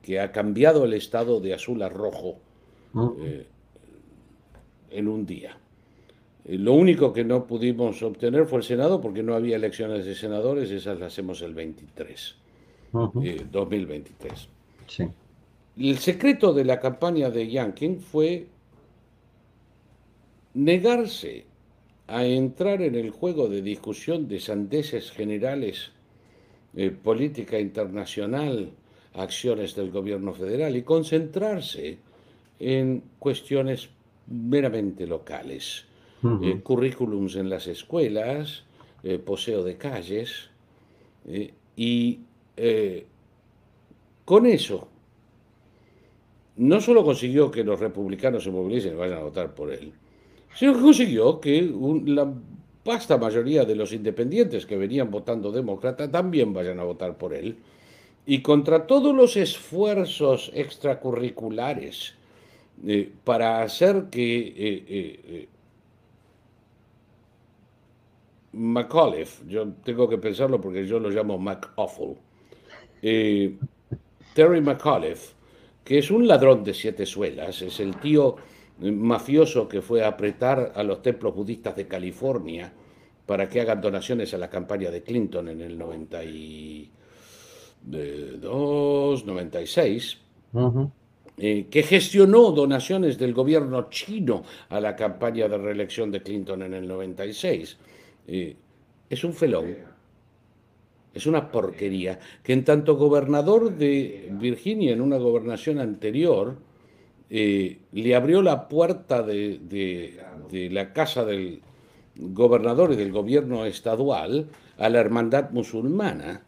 Speaker 2: que ha cambiado el estado de azul a rojo en un día. Lo único que no pudimos obtener fue el Senado porque no había elecciones de senadores, esas las hacemos el 23, 2023. El secreto de la campaña de Yankin fue negarse a entrar en el juego de discusión de sandeces generales, eh, política internacional, acciones del gobierno federal y concentrarse en cuestiones meramente locales. Eh, currículums en las escuelas, eh, poseo de calles, y con eso no solo consiguió que los republicanos se movilicen y vayan a votar por él, sino que consiguió que la vasta mayoría de los independientes que venían votando demócrata también vayan a votar por él. Y contra todos los esfuerzos extracurriculares eh, para hacer que eh, eh, McAuliffe, yo tengo que pensarlo porque yo lo llamo McAuffle, Terry McAuliffe, que es un ladrón de siete suelas, es el tío mafioso que fue a apretar a los templos budistas de California para que hagan donaciones a la campaña de Clinton en el 92, 96, eh, que gestionó donaciones del gobierno chino a la campaña de reelección de Clinton en el 96. Eh, es un felón, es una porquería, que en tanto gobernador de Virginia en una gobernación anterior, eh, le abrió la puerta de, la casa del gobernador y del gobierno estadual a la hermandad musulmana,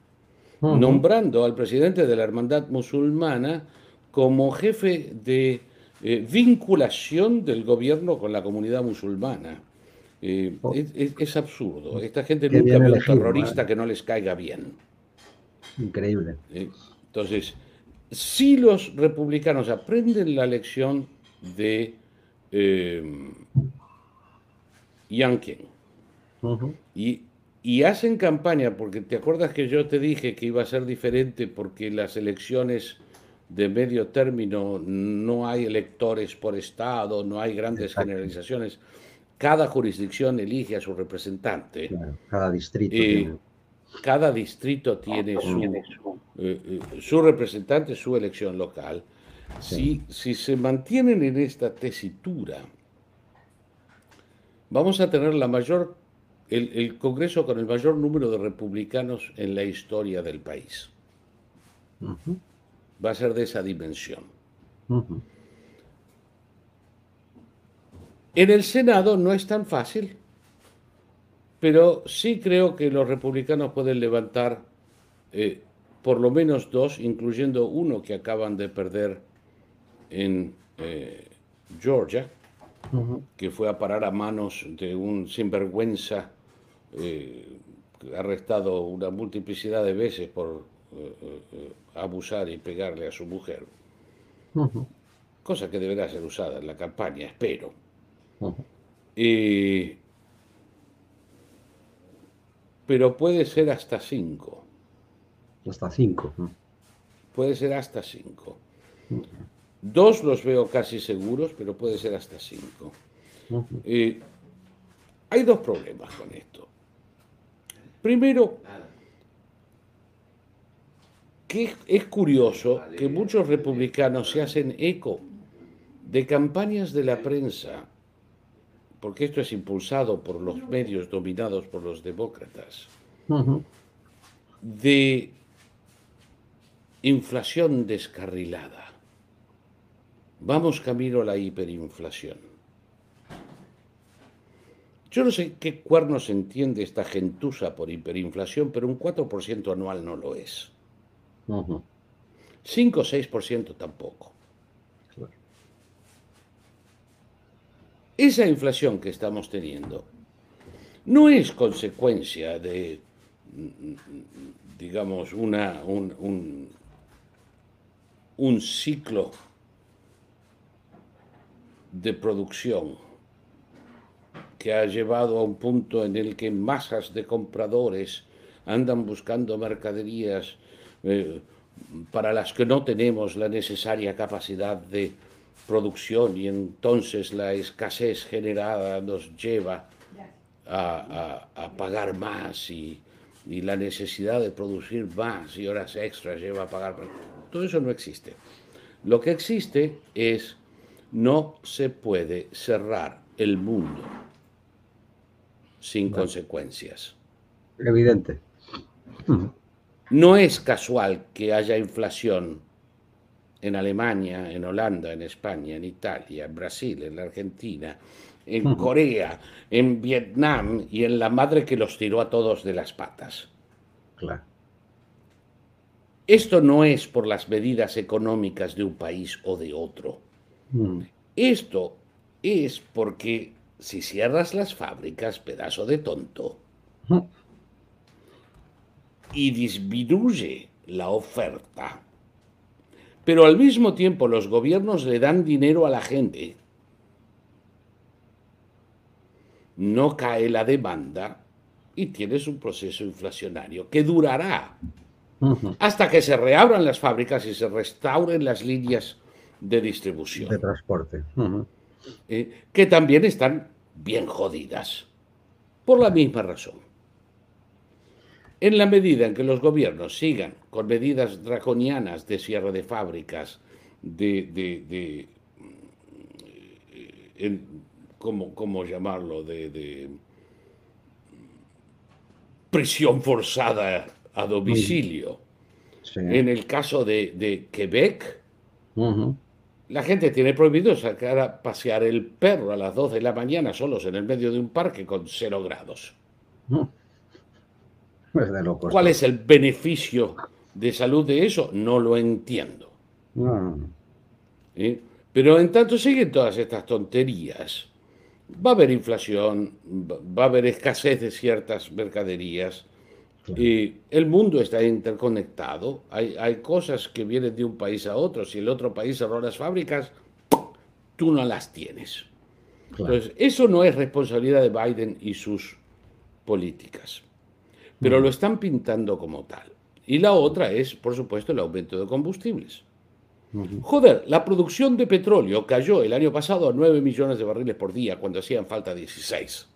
Speaker 2: nombrando al presidente de la hermandad musulmana como jefe de eh, vinculación del gobierno con la comunidad musulmana. Eh, oh. es, absurdo. Esta gente nunca ve un terrorista que no les caiga bien.
Speaker 1: Increíble.
Speaker 2: entonces, si los republicanos aprenden la lección de eh, Yankin y, hacen campaña, porque te acuerdas que yo te dije que iba a ser diferente porque las elecciones de medio término no hay electores por estado, no hay grandes generalizaciones. Cada jurisdicción elige a su representante.
Speaker 1: cada distrito. Eh,
Speaker 2: cada distrito tiene su, eh, eh, su representante, su elección local. Si, si se mantienen en esta tesitura, vamos a tener la mayor, el, Congreso con el mayor número de republicanos en la historia del país. Va a ser de esa dimensión. En el Senado no es tan fácil pero sí creo que los republicanos pueden levantar eh, por lo menos dos, incluyendo uno que acaban de perder en eh, Georgia, que fue a parar a manos de un sinvergüenza eh, arrestado una multiplicidad de veces por abusar y pegarle a su mujer. Cosa que deberá ser usada en la campaña, espero. Y pero puede ser hasta cinco.
Speaker 1: Hasta cinco.
Speaker 2: Puede ser hasta cinco. Dos los veo casi seguros, pero puede ser hasta cinco. Eh, hay dos problemas con esto. Primero, que es curioso que muchos republicanos se hacen eco de campañas de la prensa porque esto es impulsado por los medios dominados por los demócratas, de inflación descarrilada. Vamos camino a la hiperinflación. Yo no sé qué cuernos entiende esta gentuza por hiperinflación, pero un 4% anual no lo es. 5 o 6% tampoco. Esa inflación que estamos teniendo no es consecuencia de, digamos, una, un, ciclo de producción que ha llevado a un punto en el que masas de compradores andan buscando mercaderías eh, para las que no tenemos la necesaria capacidad de producción y entonces la escasez generada nos lleva a, pagar más y, la necesidad de producir más y horas extras lleva a pagar más. Todo eso no existe. Lo que existe es no se puede cerrar el mundo sin consecuencias.
Speaker 1: Evidente.
Speaker 2: No es casual que haya inflación en Alemania, en Holanda, en España, en Italia, en Brasil, en la Argentina, en Corea, en Vietnam y en la madre que los tiró a todos de las patas.
Speaker 1: Claro.
Speaker 2: Esto no es por las medidas económicas de un país o de otro. Mm. Esto es porque si cierras las fábricas, pedazo de tonto, mm. y disminuye la oferta, pero al mismo tiempo los gobiernos le dan dinero a la gente, no cae la demanda y tienes un proceso inflacionario que durará hasta que se reabran las fábricas y se restauren las líneas de distribución.
Speaker 1: De transporte.
Speaker 2: Eh, que también están bien jodidas, por la misma razón. En la medida en que los gobiernos sigan con medidas draconianas de cierre de fábricas, de, de, eh, ¿cómo, llamarlo? De, prisión forzada a domicilio. En el caso de, Quebec, la gente tiene prohibido sacar a pasear el perro a las 2 de la mañana solos en el medio de un parque con cero grados. ¿Cuál es el beneficio de salud de eso? No lo entiendo. ¿Eh? Pero en tanto siguen todas estas tonterías. Va a haber inflación, va a haber escasez de ciertas mercaderías, y el mundo está interconectado, hay, hay, cosas que vienen de un país a otro, si el otro país cerró las fábricas, tú no las tienes. Entonces, eso no es responsabilidad de Biden y sus políticas, pero lo están pintando como tal. Y la otra es, por supuesto, el aumento de combustibles. Joder, la producción de petróleo cayó el año pasado a 9 millones de barriles por día cuando hacían falta 16.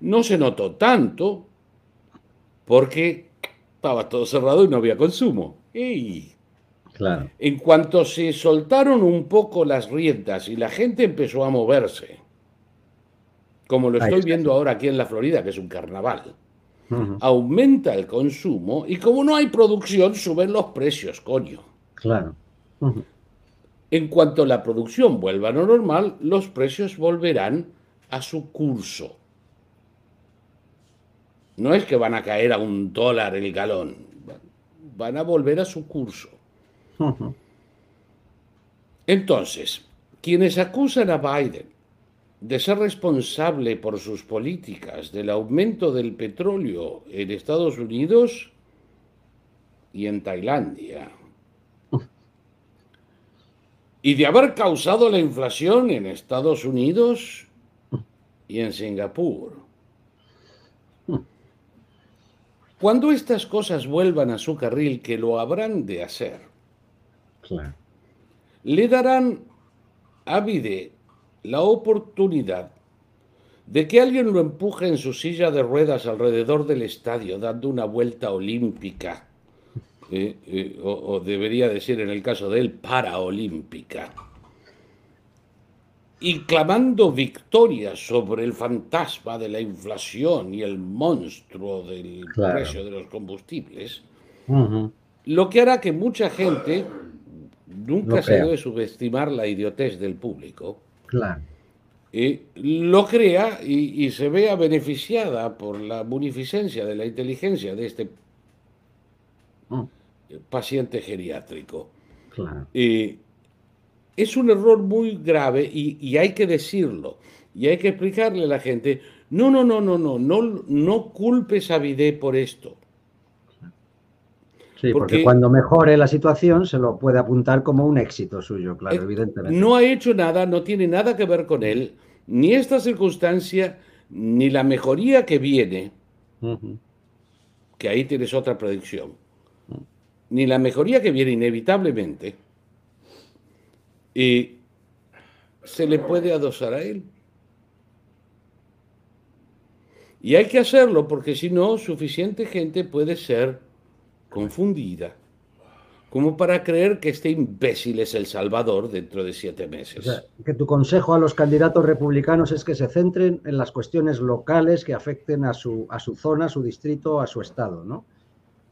Speaker 2: No se notó tanto porque estaba todo cerrado y no había consumo.
Speaker 1: Claro.
Speaker 2: En cuanto se soltaron un poco las riendas y la gente empezó a moverse, como lo estoy viendo ahora aquí en la Florida, que es un carnaval, aumenta el consumo y como no hay producción, suben los precios, coño.
Speaker 1: Claro.
Speaker 2: En cuanto la producción vuelva a lo normal, los precios volverán a su curso. No es que van a caer a un dólar el galón, van a volver a su curso. Entonces, quienes acusan a Biden de ser responsable por sus políticas del aumento del petróleo en Estados Unidos y en Tailandia, y de haber causado la inflación en Estados Unidos y en Singapur, Cuando estas cosas vuelvan a su carril, que lo habrán de hacer, le darán a la oportunidad de que alguien lo empuje en su silla de ruedas alrededor del estadio, dando una vuelta olímpica, eh, eh, o, debería decir en el caso de él, paraolímpica y clamando victoria sobre el fantasma de la inflación y el monstruo del precio de los combustibles, lo que hará que mucha gente nunca se debe subestimar la idiotez del público.
Speaker 1: Claro.
Speaker 2: lo crea y, se vea beneficiada por la munificencia de la inteligencia de este mm. paciente geriátrico.
Speaker 1: Claro
Speaker 2: es un error muy grave y, hay que decirlo. Y hay que explicarle a la gente, no, no, no, no, no, no, no culpes a Vide por esto.
Speaker 1: Sí, porque, cuando mejore la situación se lo puede apuntar como un éxito suyo, claro, eh, evidentemente.
Speaker 2: No ha hecho nada, no tiene nada que ver con él, ni esta circunstancia, ni la mejoría que viene, que ahí tienes otra predicción, ni la mejoría que viene inevitablemente, y se le puede adosar a él. Y hay que hacerlo porque si no, suficiente gente puede ser confundida como para creer que este imbécil es el Salvador dentro de siete meses.
Speaker 1: que tu consejo a los candidatos republicanos es que se centren en las cuestiones locales que afecten a su, a su zona, a su distrito, a su estado, ¿no?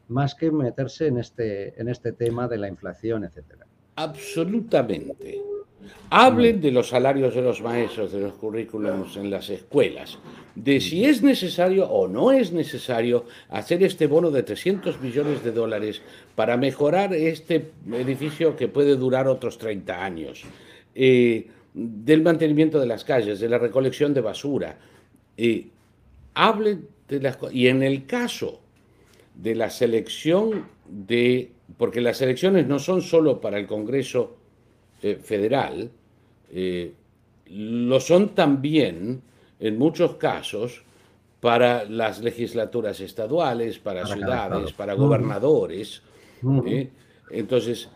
Speaker 1: más que meterse en este, en este tema de la inflación, etcétera.
Speaker 2: Absolutamente. Hablen de los salarios de los maestros, de los currículums en las escuelas, de si es necesario o no es necesario hacer este bono de 300 millones de dólares para mejorar este edificio que puede durar otros 30 años, eh, del mantenimiento de las calles, de la recolección de basura. Eh, hablen de las Y en el caso de la selección de, porque las elecciones no son solo para el Congreso eh, federal, eh, lo son también, en muchos casos, para las legislaturas estaduales, para, ciudades, para gobernadores. ¿eh? Entonces,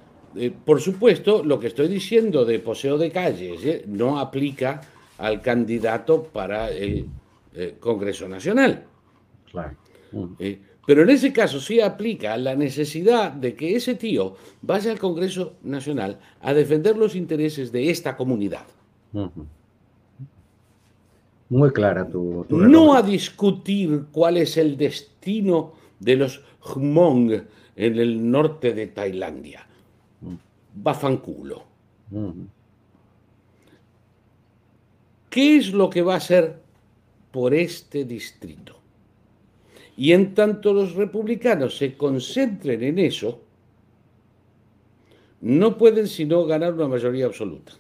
Speaker 2: por supuesto, lo que estoy diciendo de poseo de calles no aplica al candidato para el Congreso Nacional. Claro. Pero en ese caso sí aplica la necesidad de que ese tío vaya al Congreso Nacional a defender los intereses de esta comunidad.
Speaker 1: Muy clara tu,
Speaker 2: No a discutir cuál es el destino de los Hmong en el norte de Tailandia. Bafanculo. ¿Qué es lo que va a hacer por este distrito? Y en tanto los republicanos se concentren en eso, no pueden sino ganar una mayoría absoluta.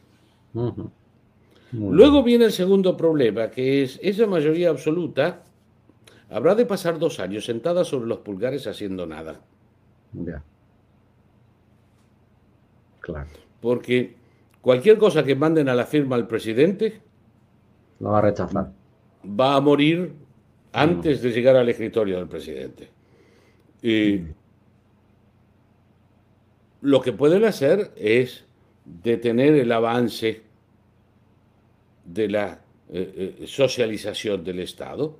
Speaker 2: Luego viene el segundo problema, que es esa mayoría absoluta habrá de pasar dos años sentada sobre los pulgares haciendo nada. Ya. Claro. Porque cualquier cosa que manden a la firma al presidente...
Speaker 1: Lo va a rechazar.
Speaker 2: Va a morir antes de llegar al escritorio del presidente. Y lo que pueden hacer es detener el avance de la eh, eh, socialización del Estado.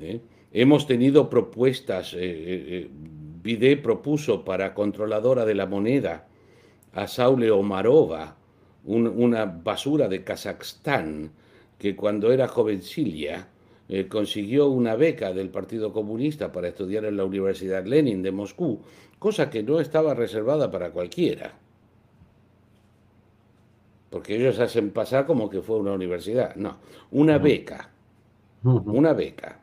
Speaker 2: ¿eh? Hemos tenido propuestas, Bide propuso para controladora de la moneda a Saule Omarova, una basura de Kazajstán, que cuando era jovencilla eh, consiguió una beca del Partido Comunista para estudiar en la Universidad Lenin de Moscú, cosa que no estaba reservada para cualquiera. Porque ellos hacen pasar como que fue una universidad. No, una beca. Una beca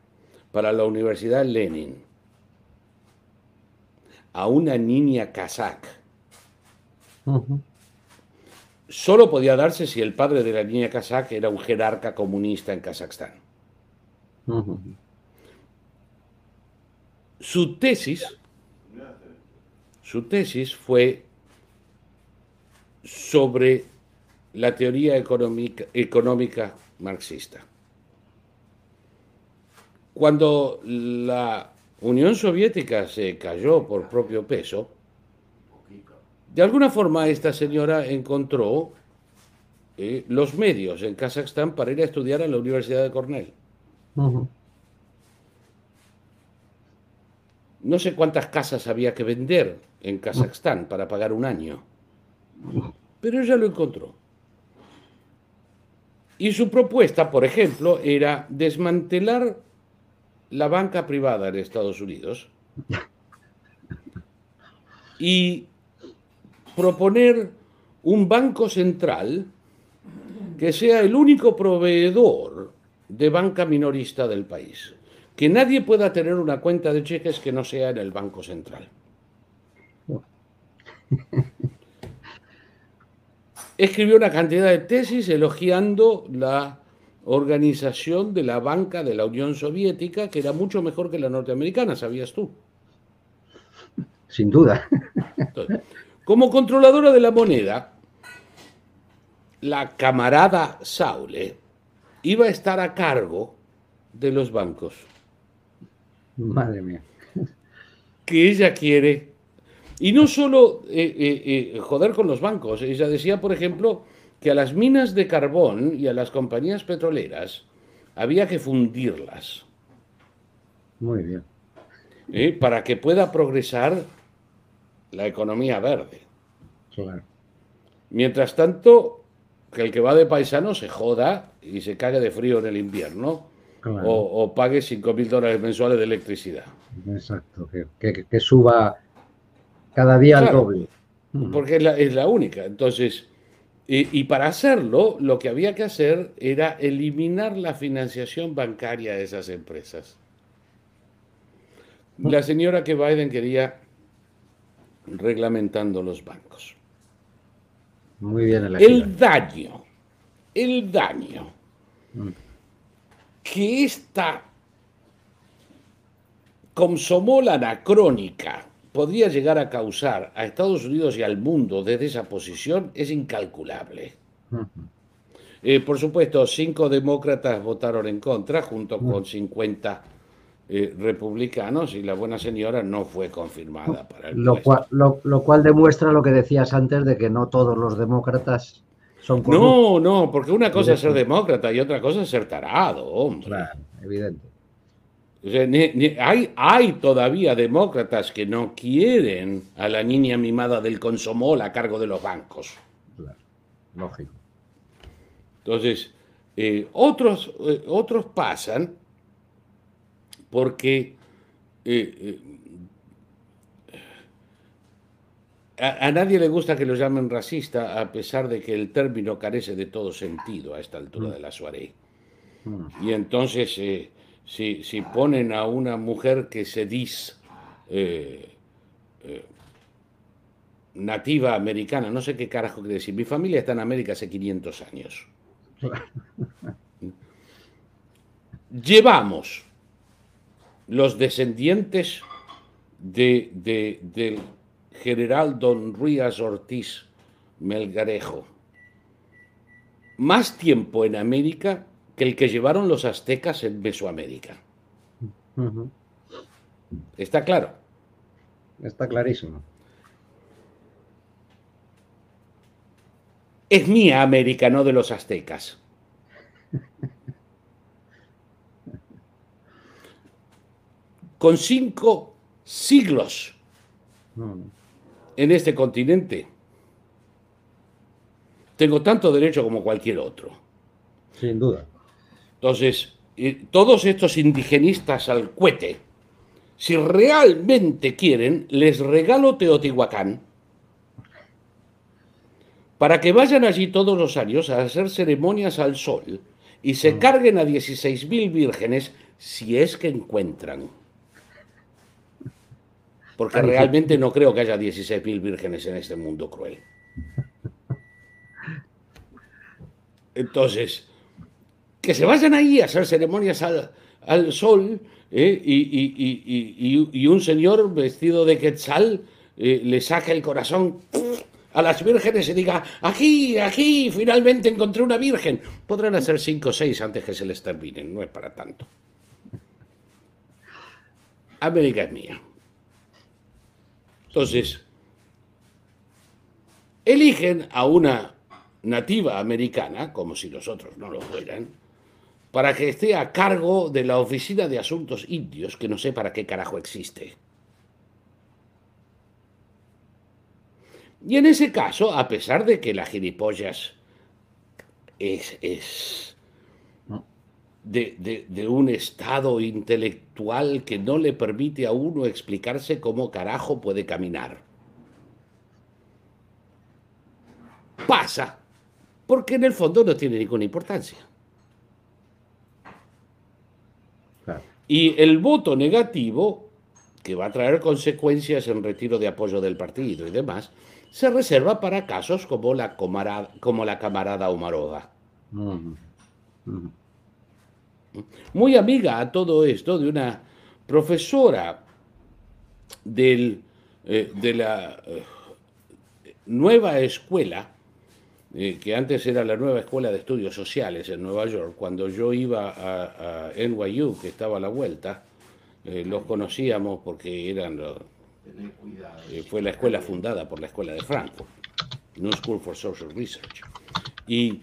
Speaker 2: para la Universidad Lenin a una niña kazak. Solo podía darse si el padre de la niña kazak era un jerarca comunista en Kazajstán. Su tesis, su tesis fue sobre la teoría económica, marxista. Cuando la Unión Soviética se cayó por propio peso, de alguna forma esta señora encontró eh, los medios en Kazajstán para ir a estudiar a la Universidad de Cornell. No sé cuántas casas había que vender en Kazajstán para pagar un año, pero ella lo encontró. Y su propuesta, por ejemplo, era desmantelar la banca privada en Estados Unidos y proponer un banco central que sea el único proveedor de banca minorista del país. Que nadie pueda tener una cuenta de cheques que no sea en el Banco Central. Escribió una cantidad de tesis elogiando la organización de la banca de la Unión Soviética, que era mucho mejor que la norteamericana, ¿sabías tú?
Speaker 1: Sin duda.
Speaker 2: como controladora de la moneda, la camarada Saule iba a estar a cargo de los bancos.
Speaker 1: Madre mía.
Speaker 2: Que ella quiere. Y no solo eh, eh, eh, joder con los bancos. Ella decía, por ejemplo, que a las minas de carbón y a las compañías petroleras había que fundirlas.
Speaker 1: Muy bien.
Speaker 2: Para que pueda progresar la economía verde. Claro. Mientras tanto, que el que va de paisano se joda y se cague de frío en el invierno o, pague 5 mil dólares mensuales de electricidad.
Speaker 1: Exacto, que, suba cada día al doble.
Speaker 2: Porque es la, única. Entonces, y, para hacerlo, lo que había que hacer era eliminar la financiación bancaria de esas empresas. La señora que Biden quería reglamentando los bancos.
Speaker 1: Muy bien.
Speaker 2: El daño, el daño mm. que esta consomola anacrónica podría llegar a causar a Estados Unidos y al mundo desde esa posición es incalculable. Eh, por supuesto, cinco demócratas votaron en contra, junto con 50 eh, republicanos, y la buena señora no fue confirmada para el
Speaker 1: lo cual, lo, cual demuestra lo que decías antes de que no todos los demócratas son
Speaker 2: No, no, porque una cosa es ser demócrata y otra cosa es ser tarado, hombre.
Speaker 1: Claro, evidente
Speaker 2: hay, hay todavía demócratas que no quieren a la niña mimada del consomol a cargo de los bancos.
Speaker 1: Claro, lógico.
Speaker 2: Entonces, eh, otros, eh, otros pasan porque eh, a, a, nadie le gusta que lo llamen racista, a pesar de que el término carece de todo sentido a esta altura mm. de la soirée. Mm. Y entonces si, si ponen a una mujer que se dice eh, eh, nativa americana, no sé qué carajo quiere decir, mi familia está en América hace 500 años. Llevamos los descendientes de, del general don Ruiz Ortiz Melgarejo más tiempo en América que el que llevaron los aztecas en Mesoamérica. ¿Está claro?
Speaker 1: Está clarísimo.
Speaker 2: Es mía América, no de los aztecas. Con cinco siglos en este continente, tengo tanto derecho como cualquier otro.
Speaker 1: Sin duda.
Speaker 2: Entonces, todos estos indigenistas al cuete, si realmente quieren, les regalo Teotihuacán para que vayan allí todos los años a hacer ceremonias al sol y se mm. carguen a 16.000 vírgenes si es que encuentran. Porque realmente no creo que haya 16.000 vírgenes en este mundo cruel. Entonces, que se vayan ahí a hacer ceremonias al, sol ¿eh? y, un señor vestido de quetzal eh, le saca el corazón a las vírgenes y diga, aquí, aquí, finalmente encontré una virgen. Podrán hacer cinco o seis antes que se les terminen, no es para tanto. América es mía. Entonces, eligen a una nativa americana, como si los otros no lo fueran, para que esté a cargo de la Oficina de Asuntos Indios, que no sé para qué carajo existe. Y en ese caso, a pesar de que la gilipollas es, es de, de, un estado intelectual que no le permite a uno explicarse cómo carajo puede caminar. Pasa, porque en el fondo no tiene ninguna importancia. Y el voto negativo, que va a traer consecuencias en retiro de apoyo del partido y demás, se reserva para casos como la, como la camarada Omarova. Muy amiga a todo esto de una profesora del, eh, de la eh, nueva escuela eh, que antes era la nueva escuela de estudios sociales en Nueva York, cuando yo iba a, NYU, que estaba a la vuelta, los conocíamos porque eran eh, fue la escuela fundada por la escuela de Frankfurt, New School for Social Research. Y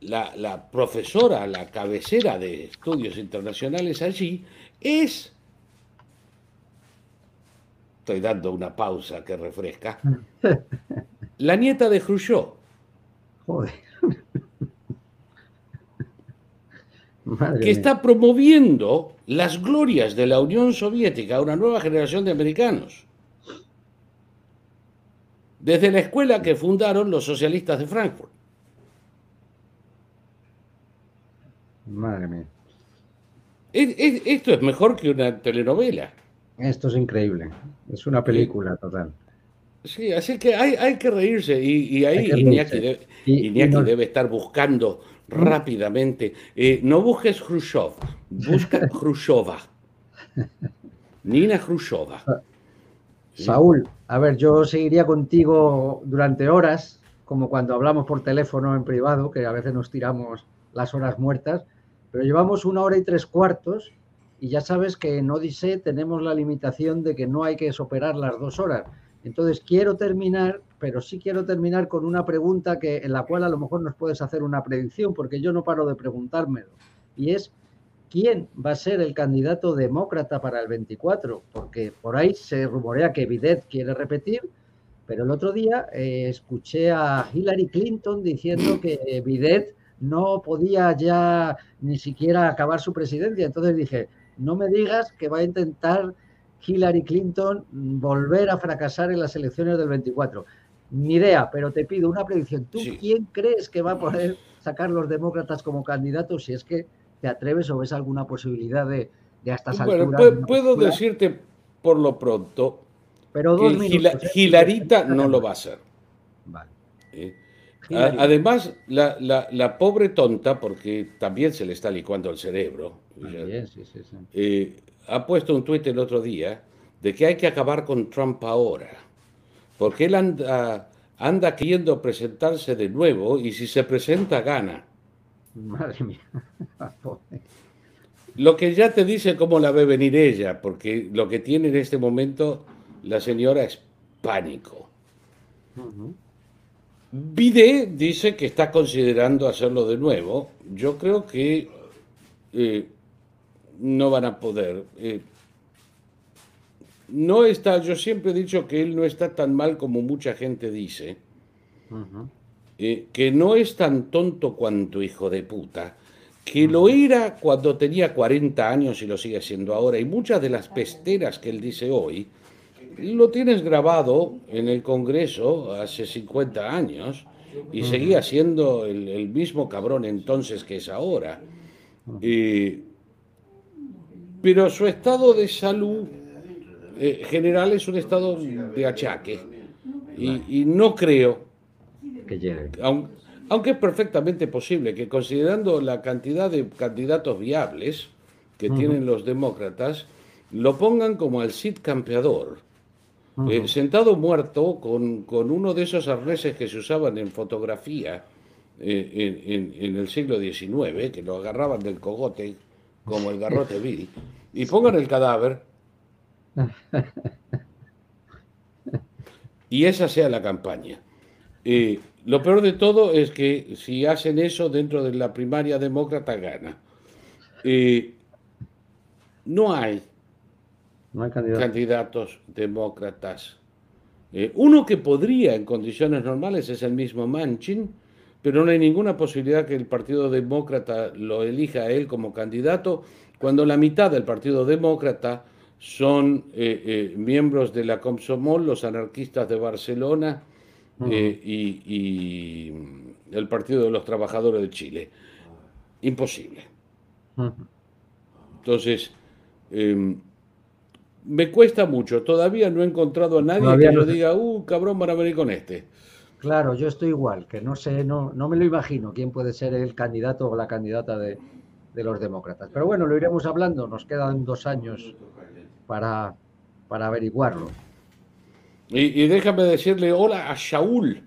Speaker 2: la, la profesora, la cabecera de estudios internacionales allí es estoy dando una pausa que refresca, la nieta de Khrushchev. que está promoviendo las glorias de la Unión Soviética a una nueva generación de americanos. Desde la escuela que fundaron los socialistas de Frankfurt.
Speaker 1: Madre mía.
Speaker 2: esto es mejor que una telenovela.
Speaker 1: Esto es increíble. Es una película total.
Speaker 2: Sí, así que hay, hay que reírse. Y, ahí Iñaki, debe, estar buscando ¿Mm? rápidamente. Eh, no busques Khrushchev, busca Khrushcheva. Nina Khrushcheva.
Speaker 1: Saúl, a ver, yo seguiría contigo durante horas, como cuando hablamos por teléfono en privado, que a veces nos tiramos las horas muertas, pero llevamos una hora y tres cuartos y ya sabes que en Odisea tenemos la limitación de que no hay que superar las dos horas. Entonces quiero terminar, pero sí quiero terminar con una pregunta que, en la cual a lo mejor nos puedes hacer una predicción, porque yo no paro de preguntármelo. Y es, ¿quién va a ser el candidato demócrata para el 24? Porque por ahí se rumorea que Bidet quiere repetir, pero el otro día eh, escuché a Hillary Clinton diciendo que Bidet no podía ya ni siquiera acabar su presidencia. Entonces dije, no me digas que va a intentar Hillary Clinton volver a fracasar en las elecciones del 24. Ni idea, pero te pido una predicción. ¿Tú quién crees que va a poder sacar los demócratas como candidatos si es que te atreves o ves alguna posibilidad de, de hasta
Speaker 2: bueno, Puedo, decirte por lo pronto pero que ¿eh? Hilarita no lo va a hacer. Vale. ¿Eh? Además, la, pobre tonta, porque también se le está licuando el cerebro, eh, ha puesto un tuit el otro día de que hay que acabar con Trump ahora, porque él anda, anda queriendo presentarse de nuevo y si se presenta gana. Madre mía. Lo que ya te dice cómo la ve venir ella, porque lo que tiene en este momento la señora es pánico. Bide dice que está considerando hacerlo de nuevo. Yo creo que eh, no van a poder. Eh, no está, yo siempre he dicho que él no está tan mal como mucha gente dice. Eh, que no es tan tonto cuanto hijo de puta. Que lo era cuando tenía 40 años y lo sigue siendo ahora. Y muchas de las pesteras que él dice hoy lo tienes grabado en el Congreso hace 50 años y seguía siendo el, mismo cabrón entonces que es ahora. pero su estado de salud eh, general es un estado de achaque. Y, no creo que llegue. Aunque, es perfectamente posible que considerando la cantidad de candidatos viables que tienen los demócratas, lo pongan como el Cid campeador eh, sentado muerto con, uno de esos arneses que se usaban en fotografía eh, en, el siglo XIX, que lo agarraban del cogote, como el garrote Bill, y pongan el cadáver. Y esa sea la campaña. Eh, lo peor de todo es que si hacen eso dentro de la primaria demócrata, gana. no hay candidatos. demócratas. Eh, uno que podría en condiciones normales es el mismo Manchin, pero no hay ninguna posibilidad que el Partido Demócrata lo elija a él como candidato, cuando la mitad del Partido Demócrata son eh, eh, miembros de la Comsomol, los anarquistas de Barcelona y, el Partido de los Trabajadores de Chile. Imposible. Entonces, em, me cuesta mucho. Todavía no he encontrado a nadie que yo diga, uh, cabrón, van a venir con este.
Speaker 1: Claro, yo estoy igual, que no sé, no, no me lo imagino quién puede ser el candidato o la candidata de, los demócratas. Pero bueno, lo iremos hablando, nos quedan dos años para, para averiguarlo.
Speaker 2: Y, déjame decirle hola a Shaul,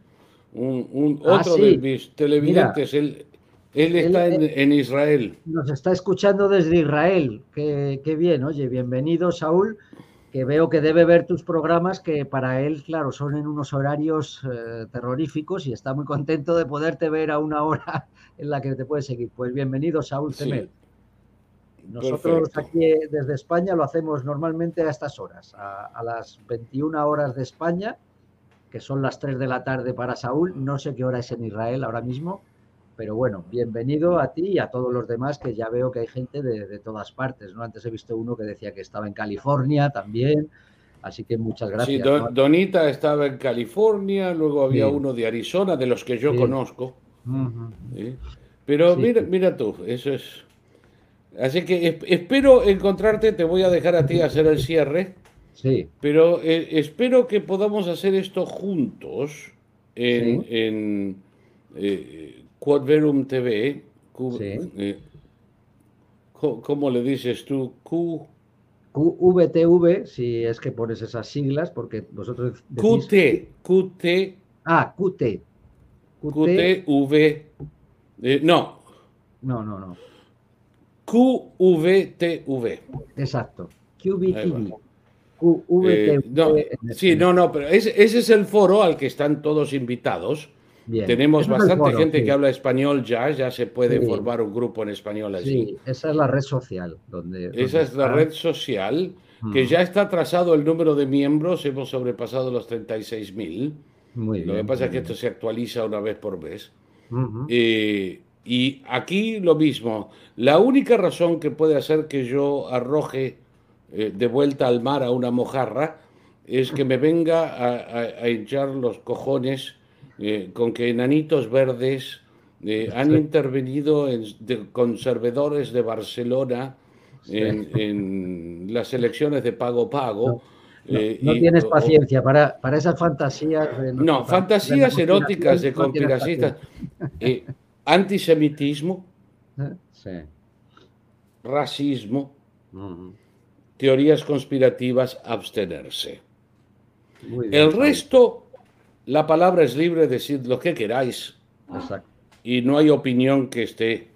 Speaker 2: un, ah, otro de mis televidentes. él, está en, Israel.
Speaker 1: Nos está escuchando desde Israel. Qué, qué bien, oye, bienvenido, Saúl que veo que debe ver tus programas, que para él, claro, son en unos horarios eh, terroríficos y está muy contento de poderte ver a una hora en la que te puedes seguir. Pues bienvenido, Saúl Cemel. Nosotros aquí desde España lo hacemos normalmente a estas horas, a, las 21 horas de España, que son las 3 de la tarde para Saúl. No sé qué hora es en Israel ahora mismo, pero bueno, bienvenido a ti y a todos los demás, que ya veo que hay gente de, todas partes, ¿no? Antes he visto uno que decía que estaba en California también, así que muchas gracias.
Speaker 2: Sí, Donita estaba en California, luego había uno de Arizona, de los que yo conozco. Pero mira, mira tú, eso es... Así que espero encontrarte, te voy a dejar a ti hacer el cierre. Sí. Pero eh, espero que podamos hacer esto juntos en, en eh, Quadverum TV. Eh, ¿Cómo le dices tú?
Speaker 1: Q. QVTV, si es que pones esas siglas, porque vosotros.
Speaker 2: QT. QT.
Speaker 1: Ah, QT.
Speaker 2: QTV. no.
Speaker 1: No, no, no.
Speaker 2: QVTV.
Speaker 1: Exacto.
Speaker 2: QVTV. QVTV. sí, no, no, pero ese, es el foro al que están todos invitados. Tenemos bastante gente que habla español ya, ya se puede formar un grupo en español allí. Sí,
Speaker 1: esa es la red social. Donde,
Speaker 2: esa es la red social, que ya está trazado el número de miembros, hemos sobrepasado los 36.000. Lo que pasa es que esto se actualiza una vez por mes. Y aquí lo mismo. La única razón que puede hacer que yo arroje eh, de vuelta al mar a una mojarra es que me venga a, hinchar los cojones eh, con que enanitos verdes eh, han intervenido en, conservadores de Barcelona en, las elecciones de pago pago.
Speaker 1: No, tienes paciencia para, para esas fantasías.
Speaker 2: no, fantasías eróticas de conspiracistas. antisemitismo, racismo, teorías conspirativas, abstenerse. El resto, la palabra es libre, decir lo que queráis. Y no hay opinión que esté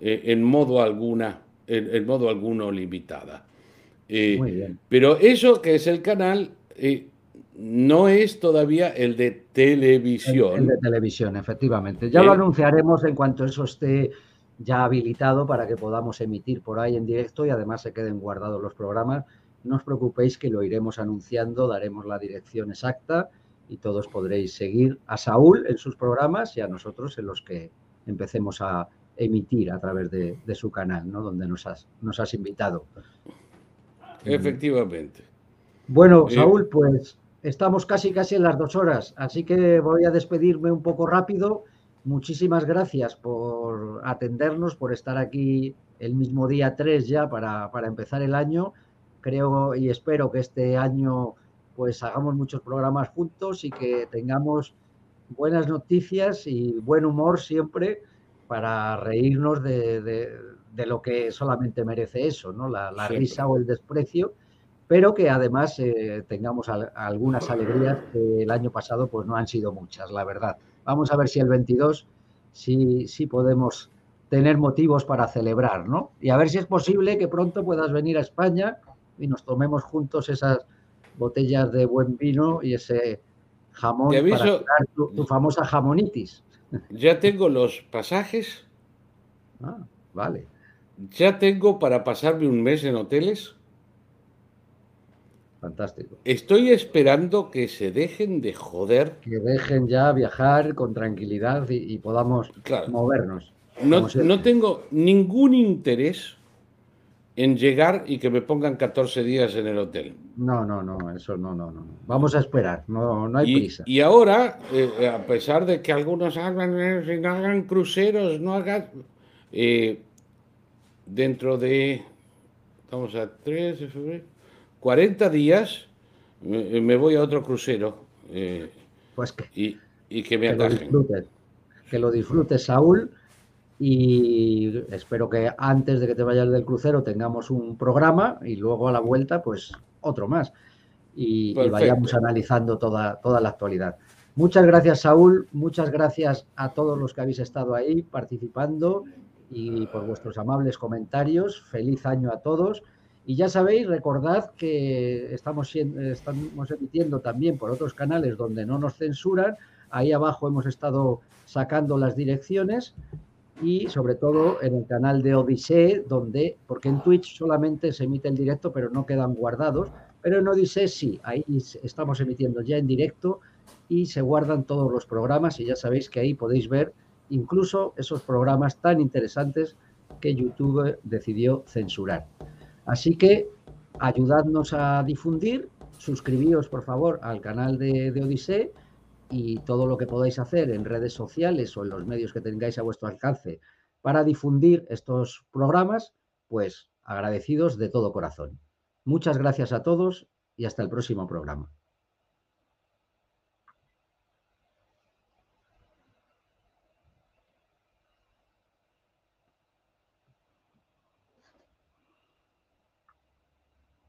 Speaker 2: eh, en modo alguna, en, modo alguno limitada. Eh, pero eso que es el canal, eh, no es todavía el de televisión.
Speaker 1: El, de televisión, efectivamente. Ya lo anunciaremos en cuanto eso esté ya habilitado para que podamos emitir por ahí en directo y además se queden guardados los programas. No os preocupéis que lo iremos anunciando, daremos la dirección exacta y todos podréis seguir a Saúl en sus programas y a nosotros en los que empecemos a emitir a través de, su canal, ¿no? donde nos has, nos has invitado.
Speaker 2: Efectivamente.
Speaker 1: Bueno, eh, Saúl, pues Estamos casi casi en las dos horas, así que voy a despedirme un poco rápido. Muchísimas gracias por atendernos, por estar aquí el mismo día 3 ya para, empezar el año. Creo y espero que este año pues hagamos muchos programas juntos y que tengamos buenas noticias y buen humor siempre para reírnos de, lo que solamente merece eso, ¿no? La, risa o el desprecio pero que además eh, tengamos algunas alegrías que el año pasado pues no han sido muchas, la verdad. Vamos a ver si el 22 sí, sí podemos tener motivos para celebrar, ¿no? Y a ver si es posible que pronto puedas venir a España y nos tomemos juntos esas botellas de buen vino y ese jamón para tu, tu, famosa jamonitis.
Speaker 2: Ya tengo los pasajes.
Speaker 1: Ah, vale.
Speaker 2: Ya tengo para pasarme un mes en hoteles.
Speaker 1: Fantástico.
Speaker 2: Estoy esperando que se dejen de joder.
Speaker 1: Que dejen ya viajar con tranquilidad y, podamos movernos.
Speaker 2: No, no, tengo ningún interés en llegar y que me pongan 14 días en el hotel.
Speaker 1: No, no, no, eso no, no, no. Vamos a esperar, no, no hay prisa.
Speaker 2: Y ahora, eh, a pesar de que algunos hagan, eh, no hagan cruceros, no hagan... Eh, dentro de... Vamos a 3 de febrero 40 días me, voy a otro crucero. Eh,
Speaker 1: pues que,
Speaker 2: y, que me atajen.
Speaker 1: que lo disfrutes, Saúl. Y espero que antes de que te vayas del crucero tengamos un programa y luego a la vuelta, pues otro más. Y, vayamos analizando toda, toda la actualidad. Muchas gracias, Saúl. Muchas gracias a todos los que habéis estado ahí participando y por vuestros amables comentarios. Feliz año a todos. Y ya sabéis, recordad que estamos, estamos emitiendo también por otros canales donde no nos censuran. Ahí abajo hemos estado sacando las direcciones y sobre todo en el canal de Odisee, donde, porque en Twitch solamente se emite en directo, pero no quedan guardados, pero en Odisee sí, ahí estamos emitiendo ya en directo y se guardan todos los programas y ya sabéis que ahí podéis ver incluso esos programas tan interesantes que YouTube decidió censurar. Así que ayudadnos a difundir, suscribíos por favor al canal de, de Odisea y todo lo que podáis hacer en redes sociales o en los medios que tengáis a vuestro alcance para difundir estos programas, pues agradecidos de todo corazón. Muchas gracias a todos y hasta el próximo programa.